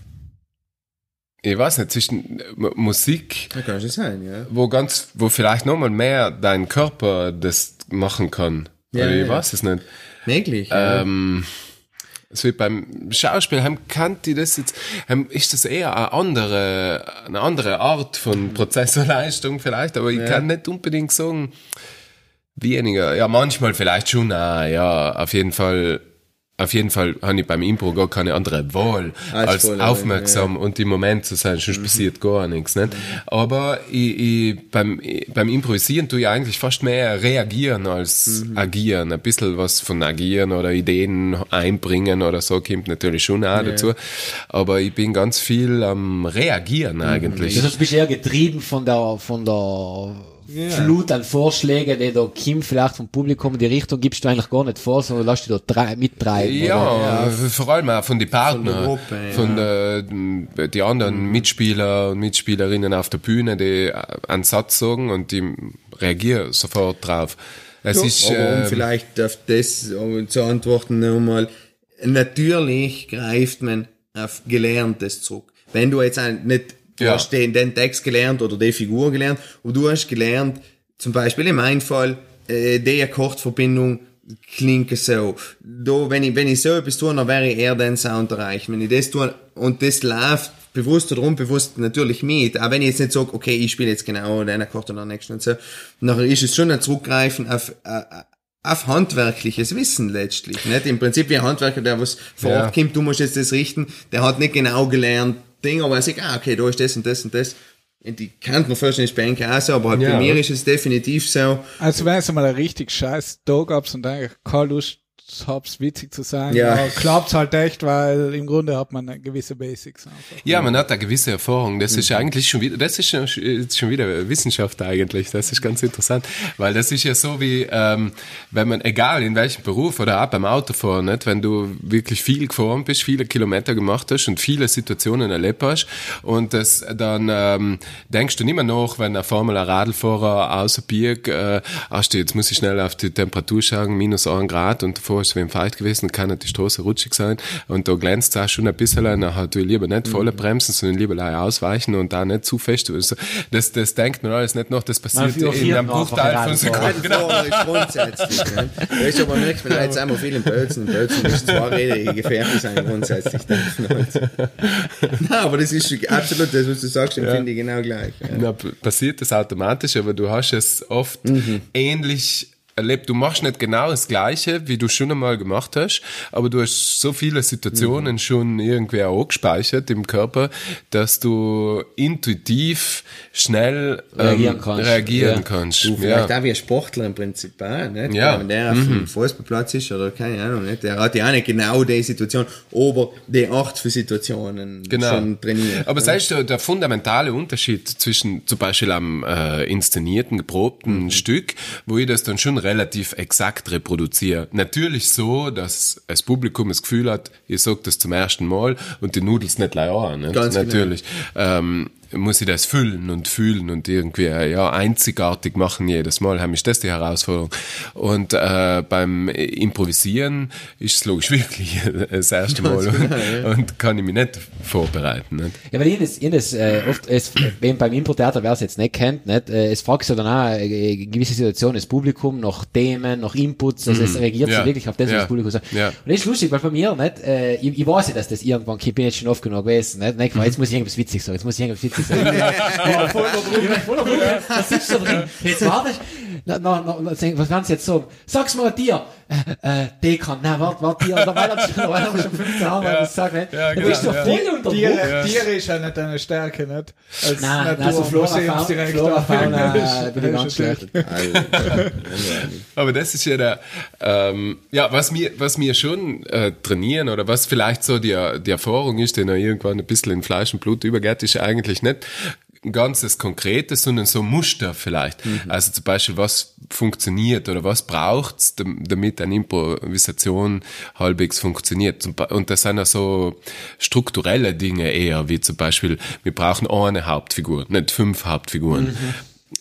ich weiß nicht, zwischen M- Musik, schon sein, ja. wo ganz, wo vielleicht nochmal mehr dein Körper das machen kann. Ja, ich ja. weiß es nicht. Möglich, ja. Ähm, es wird beim Schauspiel, haben die das jetzt, haben, ist das eher eine andere, eine andere Art von Prozessorleistung vielleicht, aber ich kann nicht unbedingt sagen, weniger. Ja, manchmal vielleicht schon, ah, ja, auf jeden Fall, auf jeden Fall habe ich beim Impro gar keine andere Wahl, Als als, voll, aufmerksam und im Moment zu sein, sonst passiert gar nichts, nicht? Aber ich, ich, beim, ich, beim Improvisieren tue ich eigentlich fast mehr reagieren als agieren. Ein bisschen was von agieren oder Ideen einbringen oder so kommt natürlich schon auch dazu. Aber ich bin ganz viel am Reagieren eigentlich. Das heißt, du bist eher getrieben von der, von der, Flut an Vorschlägen, die da kommt vielleicht vom Publikum in die Richtung, gibst du eigentlich gar nicht vor, sondern lass dich da drei, mittreiben. Ja, oder? vor allem auch von den Partnern, Von der von, Gruppe, ja. der, die anderen Mitspieler und Mitspielerinnen auf der Bühne, die einen Satz sagen und die reagieren sofort drauf. Es ist, Aber um ähm, vielleicht auf das um zu antworten nochmal, natürlich greift man auf Gelerntes zurück. Wenn du jetzt ein- nicht, du Ja. hast den, den Text gelernt oder die Figur gelernt und du hast gelernt, zum Beispiel in meinem Fall, äh, die Akkordverbindung klingt so. Da, wenn ich, wenn ich so etwas tue, dann wäre ich eher den Sound erreichen. Wenn ich das tue und das läuft bewusst oder unbewusst natürlich mit, auch wenn ich jetzt nicht sage, okay, ich spiele jetzt genau den Akkord und den nächsten und so, nachher ist es schon ein Zurückgreifen auf, äh, auf handwerkliches Wissen letztlich. Nicht? Im Prinzip wie ein Handwerker, der was vor Ja. Ort kommt, du musst jetzt das richten, der hat nicht genau gelernt, Ding, aber er sagt, ah, okay, da ist das und das und das. Und die kennt man wahrscheinlich bei Enke auch so, aber halt Ja. bei mir ist es definitiv so, Also wenn es mal ein richtig scheiß Tag gab's und eigentlich keine Lust hab's witzig zu sein, Ja. ja. klappt's halt echt, weil im Grunde hat man eine gewisse Basics einfach. Ja, man hat eine gewisse Erfahrung. Das ist eigentlich schon wieder, das ist schon, wieder Wissenschaft eigentlich. Das ist ganz interessant, weil das ist ja so wie, ähm, wenn man, egal in welchem Beruf oder auch beim Autofahren, nicht, wenn du wirklich viel gefahren bist, viele Kilometer gemacht hast und viele Situationen erlebt hast und das dann ähm, denkst du nicht mehr nach, wenn auf einmal ein Radlfahrer außerbiegt, äh, ach, jetzt muss ich schnell auf die Temperatur schauen, minus ein Grad und davor ist es wie im Fight gewesen, kann die Straße rutschig sein und da glänzt es auch schon ein bisschen, dann halt du lieber nicht volle bremsen, sondern lieber ausweichen und da nicht zu fest. Also Das, das denkt man alles nicht noch, das passiert Man in einem Bruchteil von Sekunden. Genau. Ist grundsätzlich. Ne? Weißt du, aber merkt man jetzt einmal viel in Bölzen. Bölzen ist zwar Rede gefährlich sein, grundsätzlich. Nein, aber das ist schon absolut das, was du sagst, empfinde ich genau gleich. Ja. Na, passiert das automatisch, aber du hast es oft ähnlich erlebt. Du machst nicht genau das Gleiche, wie du schon einmal gemacht hast, aber du hast so viele Situationen schon irgendwie auch gespeichert im Körper, dass du intuitiv schnell ähm, Reagieren kannst. Reagieren Ja. kannst. Du, vielleicht ja. auch wie ein Sportler im Prinzip auch, nicht? Ja. Wenn der auf dem Fußballplatz ist oder keine Ahnung, nicht? Der hat ja auch nicht genau die Situation, aber die Art für Situationen Genau. schon trainiert. Aber ne? sagst du, der fundamentale Unterschied zwischen zum Beispiel am äh, inszenierten, geprobten Stück, wo ich das dann schon relativ exakt reproduziere. Natürlich so, dass das Publikum das Gefühl hat, ihr sagt das zum ersten Mal und die Nudels nicht an. Nicht? Ganz genau. Natürlich. Ähm, muss ich das füllen und fühlen und irgendwie äh, ja einzigartig machen jedes Mal, haben ist das die Herausforderung. Und äh, beim Improvisieren ist es logisch wirklich das erste Mal und, und kann ich mich nicht vorbereiten. Nicht? Ja, weil ich das, ich das äh, oft, es, wenn beim Impro-Theater, wer es jetzt nicht kennt, nicht, äh, es fragt sich dann auch äh, in gewisse Situationen das Publikum nach Themen, nach Inputs, also es reagiert Ja. so wirklich auf das, was Ja. das Publikum sagt. Ja. Und das ist lustig, weil bei mir, nicht, äh, ich, ich weiß ja, dass das irgendwann, ich bin jetzt schon oft genug gewesen, nicht, nicht, jetzt muss ich irgendwas witzig sagen, jetzt muss ich irgendwas witzig Ich voll voll Da drin, jetzt wartest, na, na, na, na, was kannst du jetzt sagen? Sag's mal dir, äh, äh, die kann, na, warte, warte, dir, da war er schon, da war schon 15 Jahre, weil das sagt, nicht? Ja, Du bist genau, doch ja. voll unter Druck. Tiere, Tiere ist ja nicht deine Stärke, nicht? Als Nein, also Flora, Fauna, Naturmuseumsdirektor. Flora, Fauna, Das bin ich ist ganz schlecht. Aber das ist ja der, ähm, ja, was mir, was mir schon äh, trainieren oder was vielleicht so die, die Erfahrung ist, die noch irgendwann ein bisschen in Fleisch und Blut übergeht, ist eigentlich nicht ganzes Konkretes, sondern so Muster vielleicht. Also zum Beispiel, was funktioniert oder was braucht's, dam- damit eine Improvisation halbwegs funktioniert. Und das sind ja so strukturelle Dinge eher, wie zum Beispiel, wir brauchen eine Hauptfigur, nicht fünf Hauptfiguren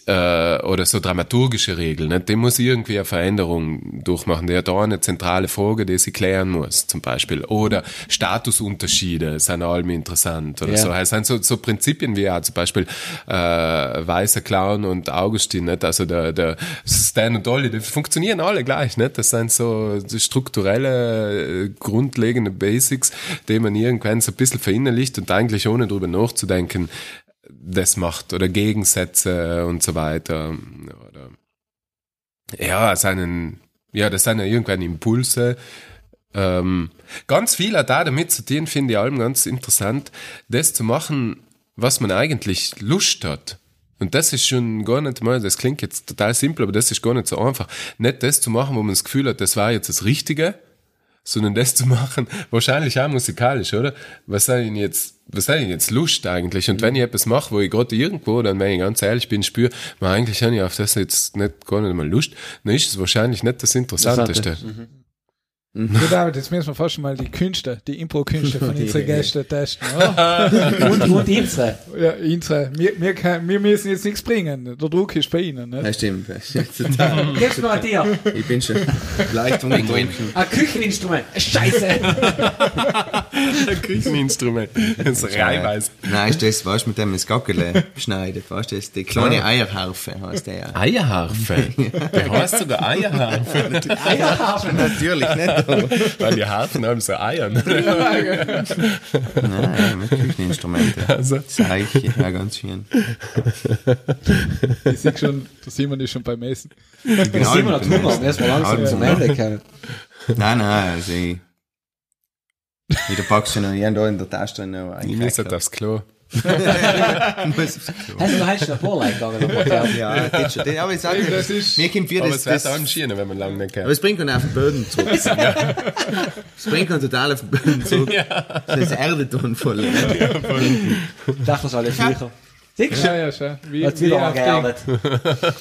äh, oder so dramaturgische Regeln. Nicht? Die muss irgendwie eine Veränderung durchmachen. Der hat da eine zentrale Frage, die sie klären muss, zum Beispiel. Oder Statusunterschiede sind allem interessant oder Ja. so. Es sind so, so Prinzipien wie auch zum Beispiel äh, Weißer Clown und Augustin. Nicht? Also der, der Stan und Dolly, die funktionieren alle gleich. Nicht? Das sind so so strukturelle, äh, grundlegende Basics, die man irgendwann so ein bisschen verinnerlicht und eigentlich ohne drüber nachzudenken das macht oder Gegensätze und so weiter. Oder ja, seinen, ja, das sind ja irgendwann Impulse. Ähm, ganz viel hat da damit zu tun, finde ich allem ganz interessant, das zu machen, was man eigentlich Lust hat. Und das ist schon gar nicht mal, das klingt jetzt total simpel, aber das ist gar nicht so einfach. Nicht das zu machen, wo man das Gefühl hat, das war jetzt das Richtige, sondern das zu machen, wahrscheinlich auch musikalisch, oder? Was sei denn jetzt, was sei denn jetzt Lust eigentlich? Und wenn ich etwas mache, wo ich gerade irgendwo, dann wenn ich ganz ehrlich bin, spüre, man eigentlich habe ich auf das jetzt nicht gar nicht mal Lust, dann ist es wahrscheinlich nicht das Interessanteste. Ja, David, jetzt müssen wir fast mal die Künste, die Impro-Künste von unseren Gästen testen. oder? Und, und unsere. ja, unsere. Wir, wir, kann, wir müssen jetzt nichts bringen. Der Druck ist bei Ihnen. Ne? Ja, stimmt. Total. Gib's mal dir. Ich bin schon leicht ungetrunken. Ein Kücheninstrument. Scheiße. Ein Kücheninstrument. Das Reihweise. Nein, ist das, weißt du, mit dem das Gackele schneidet, weißt du, das die kleine Eierharfe heißt der ja. Eierharfe. Der heißt sogar Eierharfe. Natürlich nicht. Weil die Harfen haben so Eiern. Nein, mit Kücheninstrumenten. Also. Zeiche, ja, ganz schön. Ich sehe schon, der Simon ist schon beim Essen. Ich bin Das sind wir noch alt, tun, aber erst mal langsam zum Ende kommen. Nein, nein, also ich. Wieder packst du noch jeden da in der Tasche noch Ich muss aufs Klo. Hast du noch einen Vorleih gegangen? Ja, das schon. Das- Aber ich sage, Das ist- mir kommt Aber das, es wird das, anschienen, wenn man lange nicht aber kennt. es bringt uns auf den Boden zurück. Es bringt uns total auf den Boden zurück. Das Erdeton voll. Ich dachte, das alle Viecher. Siehst Ja, du? ja, schon. Wie, Hat wieder mal geerdet.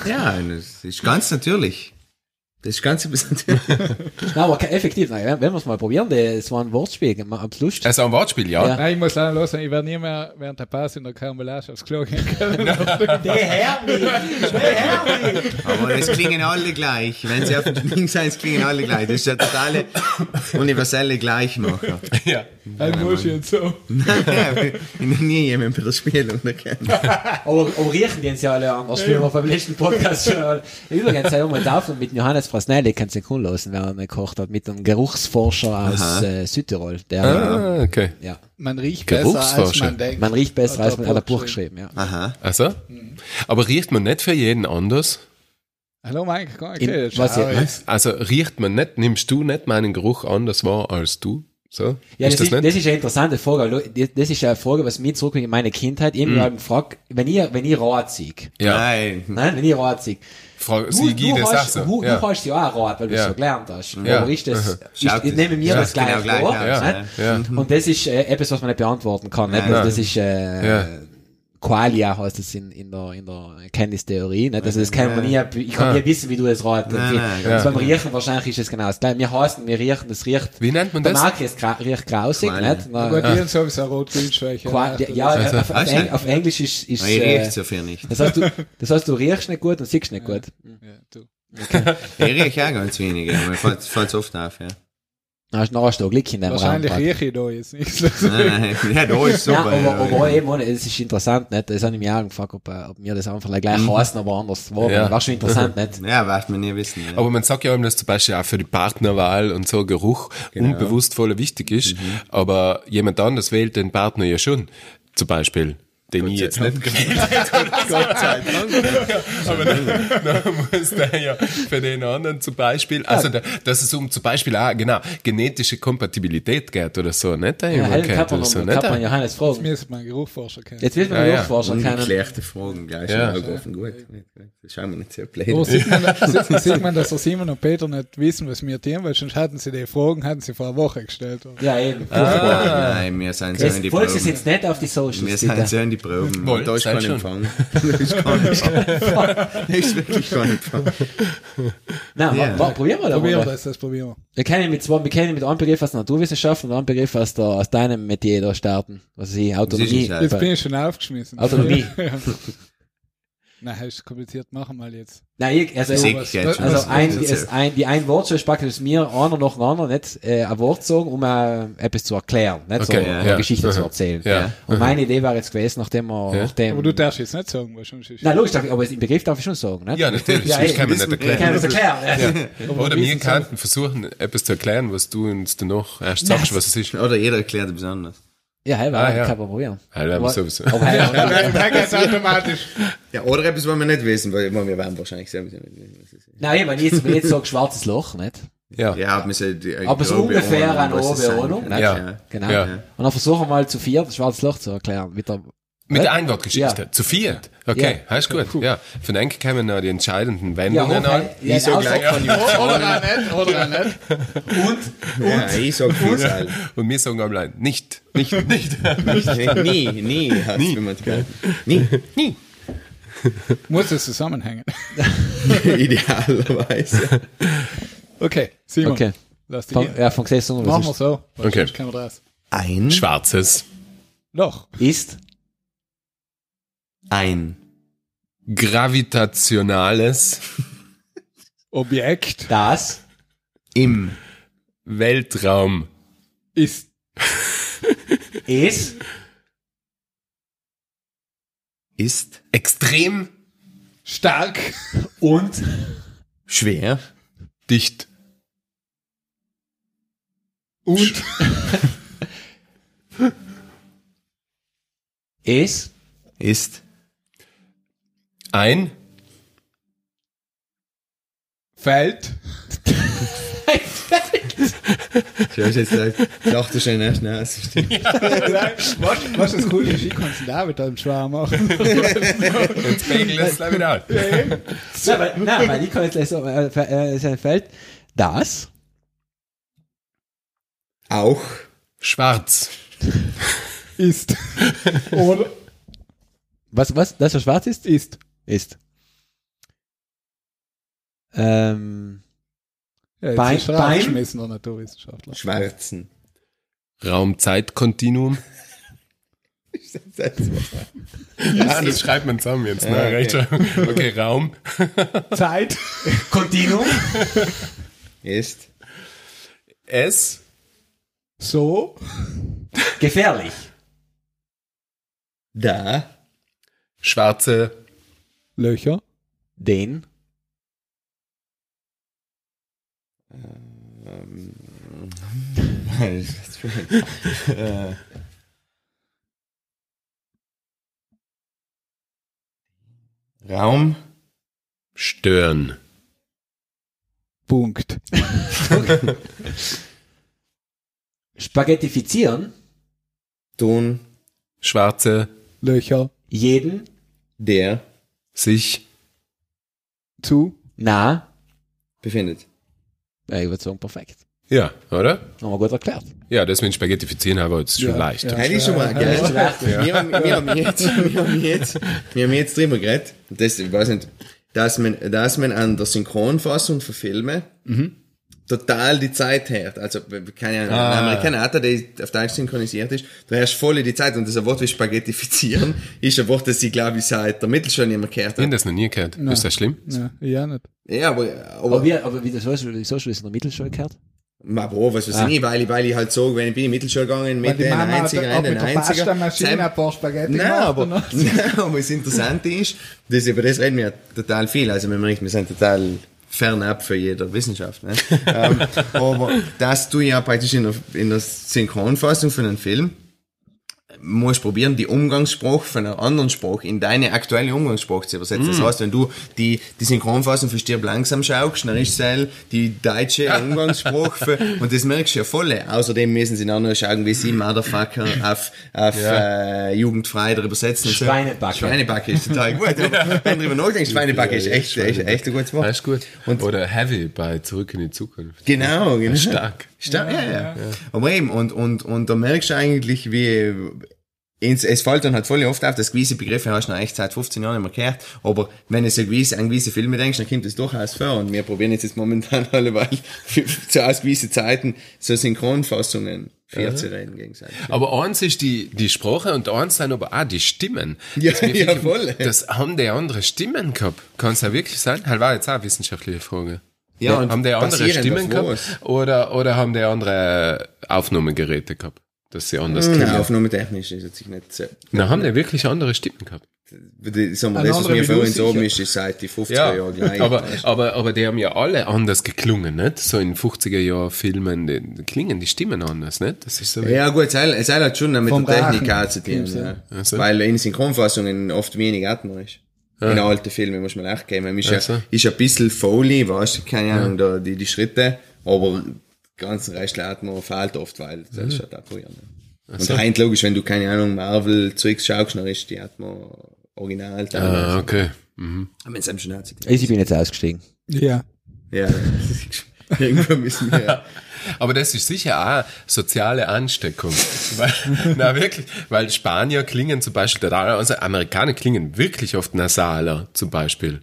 Ja, das ist ganz natürlich. Das ist ganz etwas natürlich. Nein, aber effektiv, nein, wenn wir es mal probieren, das war ein Wortspiel, am Lust. Also ein Wortspiel, ja. Ja. Nein, ich muss leider los sein. Ich werde nie mehr während der Pause in der Karamellage aufs Klo gehen können. Der Hermi! Aber es klingen alle gleich. Wenn sie auf dem Ding sein, es klingen alle gleich. Das ist der totale universelle Gleichmacher. ja. Ein so. Ja, ich noch nie jemanden bei der Spielung erkannt. Aber, aber riechen die uns ja alle anders, wie wir beim letzten Podcast schon mal. Übrigens, wir mal taufen mit Johannes Frasnelli, kannst du den Kunden lassen, wer er gekocht hat, mit einem Geruchsforscher aus äh, Südtirol. Der, Ah, okay. ja. Man riecht besser, als man denkt. Man riecht besser, als der man hat er Buch geschrieben, ja. Aha. Also? Aber riecht man nicht für jeden anders? Hallo, Mike. Okay, In- das was jetzt. Also riecht man nicht, nimmst du nicht meinen Geruch anders wahr als du? So? Ja, ist das, das ist, das ist eine interessante Frage. Das- Das ist eine Frage, was mich zurückbringt in meine Kindheit. Immer mm. gefragt, wenn ihr, wenn ihr Rat zieh, ja. Nein. nein, wenn ihr Rat zieh, Frau du, Sigi, du, das auch hast, so. du, ja. du hast ja auch Rat, weil du Ja. es so gelernt hast. Ja. Aber ist das, ich, Schaut ich es- nehme mir ja, das gleich genau gleich, vor. ja, ne? ja. Und das ist äh, etwas, was man nicht beantworten kann. Nicht? Nein. Also das ist äh, Ja. Qualia heißt das in, in der in der Erkenntnistheorie. Nicht? Also das kann man nie, ich kann Ah. nie wissen, wie du es rat. Nein, nein, ja. beim Riechen wahrscheinlich ist es genau das gleiche. Wir heißen, wir riechen, das riecht. Wie nennt man Der das? Marke ist gra riecht grausig, Qualia. nicht? Na, Gut, haben sowieso Rot-Grün-Schwäche. Qua ja, ja auf, Eng Englisch ist, ist Ich äh, so viel nicht. das heißt, du, das heißt, du riechst nicht gut und siehst nicht gut. Ja, du. Ich rieche auch ganz wenig, aber mir fällt es oft auf, ja. Hast du noch ein Glück in deinem Wahrscheinlich Raum. rieche ich da jetzt nichts. Ja, da ist Ja, super. aber, aber eben, ohne, es ist interessant, nicht? Das habe ich mich auch gefragt, ob, äh, ob mir das einfach gleich heißen, aber anders war. Ja. War schon interessant, nicht? ja, wird man nie wissen. Ja. Aber man sagt ja immer, dass zum Beispiel auch für die Partnerwahl und so Geruch unbewusst voll wichtig ist. Aber jemand anders wählt den Partner ja schon. Zum Beispiel. Den ich jetzt nicht gewählt habe. Gott sei Dank. Aber dann, dann muss der ja für den anderen zum Beispiel, also da, dass es um zum Beispiel auch, genau, genetische Kompatibilität geht oder so, nicht? Der Ja, kennt kann man, oder so, kann nicht? man Johannes Jetzt fragen. müssen wir einen Geruchforscher kennen. Jetzt wird man Ja, ja, ja. Geruchforscher kennen. Schlechte Fragen, gleich Ja. schon mal offen. Gut. Das schauen wir nicht so blöd. Oh, sieht, man, sieht, sieht man, dass der Simon und Peter nicht wissen, was wir tun, weil sonst hatten sie die Fragen, hatten sie vor einer Woche gestellt. oder? Ja, eben. Ah, Nein, wir sind so in die Jetzt du Proben. jetzt nicht auf die Socials, Wir sind so in die Proben. Wohl, da ist kein. Empfang. Da ist kein Empfang. Da ist wirklich kein Empfang. Nein, Ja. wa- wa- probieren wir da Probieren wir mal. das, das probieren wir. Wir können mit zwei, wir können mit einem Begriff aus der Naturwissenschaft und einem Begriff aus der, aus deinem Metier da starten. Was sie Autonomie. Jetzt bin ich schon aufgeschmissen. Autonomie. ja. Nein, ist kompliziert, machen wir mal jetzt. Nein, ich, also, was- geht was- schon. Also ein, was- es, ein, die ein Wort, so ist praktisch mir einer nach dem anderen nicht äh, ein Wort sagen, um äh, etwas zu erklären, nicht so Okay, eine ja. Geschichte zu erzählen. Ja. Und meine Idee war jetzt gewesen, nachdem wir, Ja. nachdem, Aber du darfst jetzt nicht sagen, weil ist nein, logisch, darf ich, aber im Begriff darf ich schon sagen, nicht? Ja, natürlich, Ja, eben. kann man nicht Ich erklären. kann das erklären, ja. Oder wir könnten versuchen, etwas zu erklären, was du uns danach erst sagst, was es ist. Oder jeder erklärt es besonders. Ja, hey, Ah, ja. kann man probieren. Ja, aber sowieso. Aber, hey, aber, Dann geht's automatisch. Ja, oder etwas, was wir nicht wissen, weil ich meine, wir werden wahrscheinlich selber wissen. nein, ich jetzt, wenn ich jetzt sage, schwarzes Loch, nicht? Ja. Ja, aber so ungefähr Ahnung, kann. nicht? Ja. Genau. Ja. Und dann versuchen wir mal zu vier das schwarze Loch zu erklären. Mit der, Mit der Einwortgeschichte. Ja. Zu viert. Okay, Ja. heißt gut. Ja. Von dann kommen noch die entscheidenden Ja, Wendungen an. Hochheim, ja, Ich sag auch gleich. Oder auch nicht, oder auch nicht. Ja, ich sag viel. Und wir sagen allein, nicht, nicht, nicht. Nie, nie nie. gehört. Nie, nie. Muss es zusammenhängen. Idealerweise. Okay, Simon. Okay. Lass dich Von, gehen. ja, von gesessen was Machen wir so. Okay. Ein, Schwarzes, Loch. ist ein, gravitationales Objekt. Das im, Weltraum. ist. Ist? Ist Extrem stark. Und? Schwer, dicht. und? Ist? Ist Ein fällt Du hast jetzt gesagt, dachte schon erst nach. was, was das cool ist, ich kann es da mit einem Schwarm machen. Jetzt pegelt es gleich wieder an. nein, weil, nein, weil ich kann jetzt gleich so äh, äh, es fällt das Auch Schwarz. Ist. Oder was was das was schwarz ist ist. Ist ähm, Ja, jetzt Bein- ist Bein? rausgeschmissen, der Naturwissenschaftler. schwarzen. Raumzeitkontinuum. Das Ja, das schreibt man zusammen jetzt. Ne? okay. Recht schon. Okay, Raum. Zeit. Continuum Ist S. So. gefährlich da Schwarze. Löcher. den äh, Raum Stören. Punkt. spaghettifizieren tun Schwarze. Löcher. jeden der Sich. Zu. nah befindet. ja, ich würde sagen perfekt Ja, oder? haben wir gut erklärt Ja, das mit Spaghettifizieren haben wir jetzt schon Ja, leicht. ja. Hätte ich schon mal, gell? Wir haben, wir haben jetzt, wir haben jetzt, wir haben jetzt drüber geredet, das, ich weiß nicht, dass man, dass man an der Synchronfassung für Filme total die Zeit hört. Also, keine Ahnung, ein Amerikaner, der auf Deutsch synchronisiert ist, du hörst voll die Zeit und das ein Wort wie Spaghettifizieren ist ein Wort, das ich, glaube ich, seit der Mittelschule nicht mehr gehört Ich habe habe. das noch nie gehört. Ist das schlimm? Ja, ja nicht. Ja, aber, aber aber, wie aber wie das weißt du wieso hast du das in der Mittelschule gehört Ma, Bro, was weiß ich nicht, weil ich, weil ich halt so, wenn ich bin in die Mittelschule gegangen, mit den Mama hat 90er, auch in den mit der 90er. Pasta-Maschine Sam- ein paar Spaghetti Nein, gemacht. aber, nein, aber das Interessante ist, das, über das reden wir total viel. Also, wir merken, wir sind total fernab für jeder Wissenschaft. Ne? ähm, aber, dass du ja praktisch in der, in der Synchronfassung von einem Film musst probieren, die Umgangssprache von einer anderen Sprache in deine aktuelle Umgangssprache zu übersetzen. Das heißt, wenn du die, die Synchronfassung für Stirb langsam schaust, dann ist es die deutsche Umgangssprache für, und das merkst du ja voll. Außerdem müssen sie dann noch schauen, wie sie Motherfucker auf, auf äh, jugendfrei darüber übersetzen. und. Schweinebacke. Schweinebacke ist total gut. Aber wenn du darüber nachdenkst, Schweinebacke ist echt, echt, echt ein gutes Wort. Das ist gut. Oder Heavy bei Zurück in die Zukunft. Genau, genau. Stark. Stark, ja, ja. Aber eben, und, und, und da merkst du eigentlich, wie, ins, es fällt dann halt voll oft auf, dass gewisse Begriffe hast du noch echt seit 15 Jahren nicht mehr gehört. Aber wenn du so gewisse, an gewisse Filme denkst, dann kommt das durchaus vor. Und wir probieren jetzt, jetzt momentan alle, weil, zu aus gewissen Zeiten, so Synchronfassungen vier zu reden gegenseitig. Aber eins ist die, die Sprache und eins sind aber auch die Stimmen. Ja, ja, voll. Das haben die andere Stimmen gehabt. Kann es ja wirklich sein? Das war jetzt auch eine wissenschaftliche Frage. Ja, und haben die andere Stimmen gehabt? was? Oder, oder haben die andere Aufnahmegeräte gehabt? Dass sie anders Nein, klingen? aufnahmetechnisch ist jetzt nicht so. Na, haben die wirklich andere Stimmen gehabt? Sagen wir, das, was mir vorhin so ist, ist seit die 50er Jahren gleich. aber, aber, aber die haben ja alle anders geklungen, nicht? So in 50er Jahren Filmen, die, die klingen die Stimmen anders, nicht? Das ist so. Ja, gut, es hat schon mit Vom der Technik zu tun, ja. Ach so. Weil in Synchronfassungen oft wenig Atmer ist. In alten Filmen muss man echt geben. Ist, Ach so. ja, ist ein bisschen Foley, weißt du, keine Ahnung, da, die, die Schritte, aber ganz Rest Atmer fehlt oft, weil das ist halt auch früher. Ne? Und rein logisch, wenn du keine Ahnung Marvel-Zeugs schaust, dann ist die Atmo original. Ah, okay. Mhm. Aber es einem schon hat, Ich bin jetzt ausgestiegen. Ja. ja, irgendwo müssen wir. Aber das ist sicher auch soziale Ansteckung. weil, na wirklich, weil Spanier klingen zum Beispiel, total- also Amerikaner klingen wirklich oft nasaler, zum Beispiel.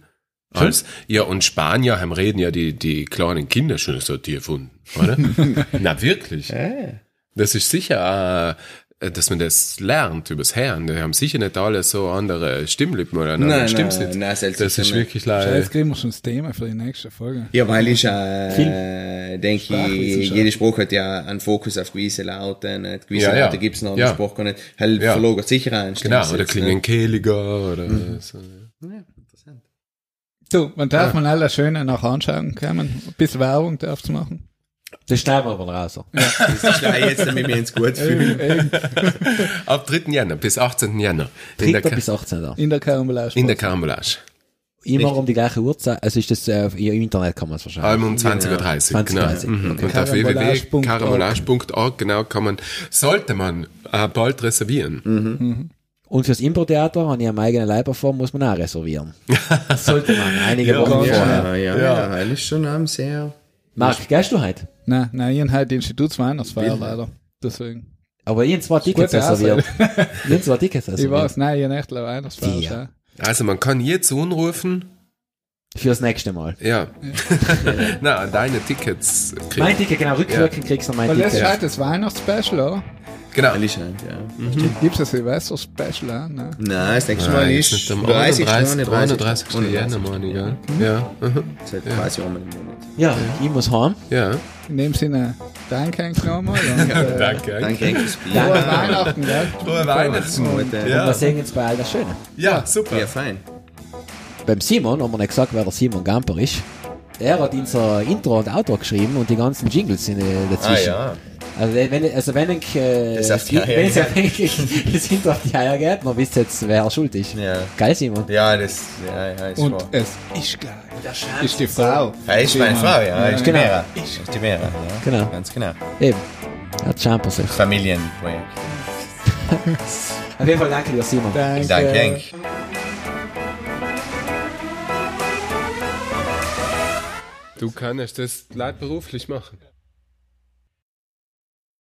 Als, ja, und Spanier haben reden ja die, die kleinen Kinder schon so tief unten, oder? na wirklich. Das ist sicher auch, äh, dass man das lernt übers Hören. Die haben sicher nicht alle so andere Stimmlippen oder nein, Nein, stimmt's nein, nicht. nein, seltsam das ist wirklich Jetzt leider. kriegen wir schon das Thema für die nächste Folge. Ja, weil ich, äh, denke ich, jeder Spruch hat ja einen Fokus auf gewisse Laute, nicht? Gewisse Ja, ja. Laute gibt's noch, Ja. der Spruch gar nicht. Halt Ja. verlagert sicher ein. Genau, stimmt's oder jetzt, klingen ne? kehliger oder Mhm. so. So, man darf man alle schöne nach anschauen kommen. Ein bisschen Werbung darfst du machen. Das schneiden wir aber raus. Das ist gleich jetzt, damit wir uns gut fühlen. Ab 3. Jänner bis 18. Jänner. In der, 3. Ka- bis 18. Da. In der Karambolage. in der Karambolage. Immer um die gleiche Uhrzeit. Also ist das, äh, im Internet kann man es wahrscheinlich. Allem um 20.30 Uhr, genau. 20.30 Mhm. okay. Und auf Karambolage.org. www.karambolage.org, genau, kann man, sollte man äh, bald reservieren. Und fürs Impro-Theater habe ich am eigenen Leiberform, muss man auch reservieren. Das sollte man. Einige Wochen vorher. Ja, ja, ja, ja, ist schon am sehr. Marc, gehst du heute? Nein, nein, ich habe halt Institutsweihnachtsfeier leider. Deswegen. Aber ich habe zwei Tickets reserviert. Ich habe zwei Tickets Ich reserviert. weiß, nein, ich habe echt Weihnachtsfeier. Ja. Also man kann jetzt anrufen, Fürs nächste Mal. ja. Na, deine Tickets kriegen. Mein Ticket, genau, rückwirkend kriegst du mein Weil das ist Ticket. halt das Weihnachtsspecial, oder? Genau. Ehrlich ja. Gibt es ein Silvester-Special auch? Nein. Nein, das nächste Nein, Mal ist ist nicht am 30. 31. 31. 31. Jänner, meine ich, ja. Ja, mhm. Seit quasi einmal im Monat. Ja, ich muss heim. ja. In dem Sinne, danke eigentlich nochmal. und, äh, Danke. Danke, Enkel, das Bier. Frohe Weihnachten, gell? Frohe Weihnachten. Und, äh, Und wir sehen uns bei all das Schöne. Ja, super. Ja, fein. Beim Simon haben wir nicht gesagt, wer der Simon Gamper ist. Er hat unser Intro und Outro geschrieben und die ganzen Jingles sind äh, dazwischen. Ah, ja. Also wenn, also wenn ich, äh, Das auf die Eier wenn es auf das Intro auf die Eier geht, dann wisst ihr jetzt, wer schuld ist. Ja. Geil, Simon. Ja, das, ja, ja, ist Und wahr. es ist gleich. Ist die Frau. Ja, ist meine Frau, ja, ist die Genau. Vera. Ist die Vera, ja. Genau. Ganz genau. Eben. Hat Champer sich. Familienprojekt. Auf jeden Fall danke dir, Simon. Danke. Danke, Henk. Du kannst das leidberuflich machen.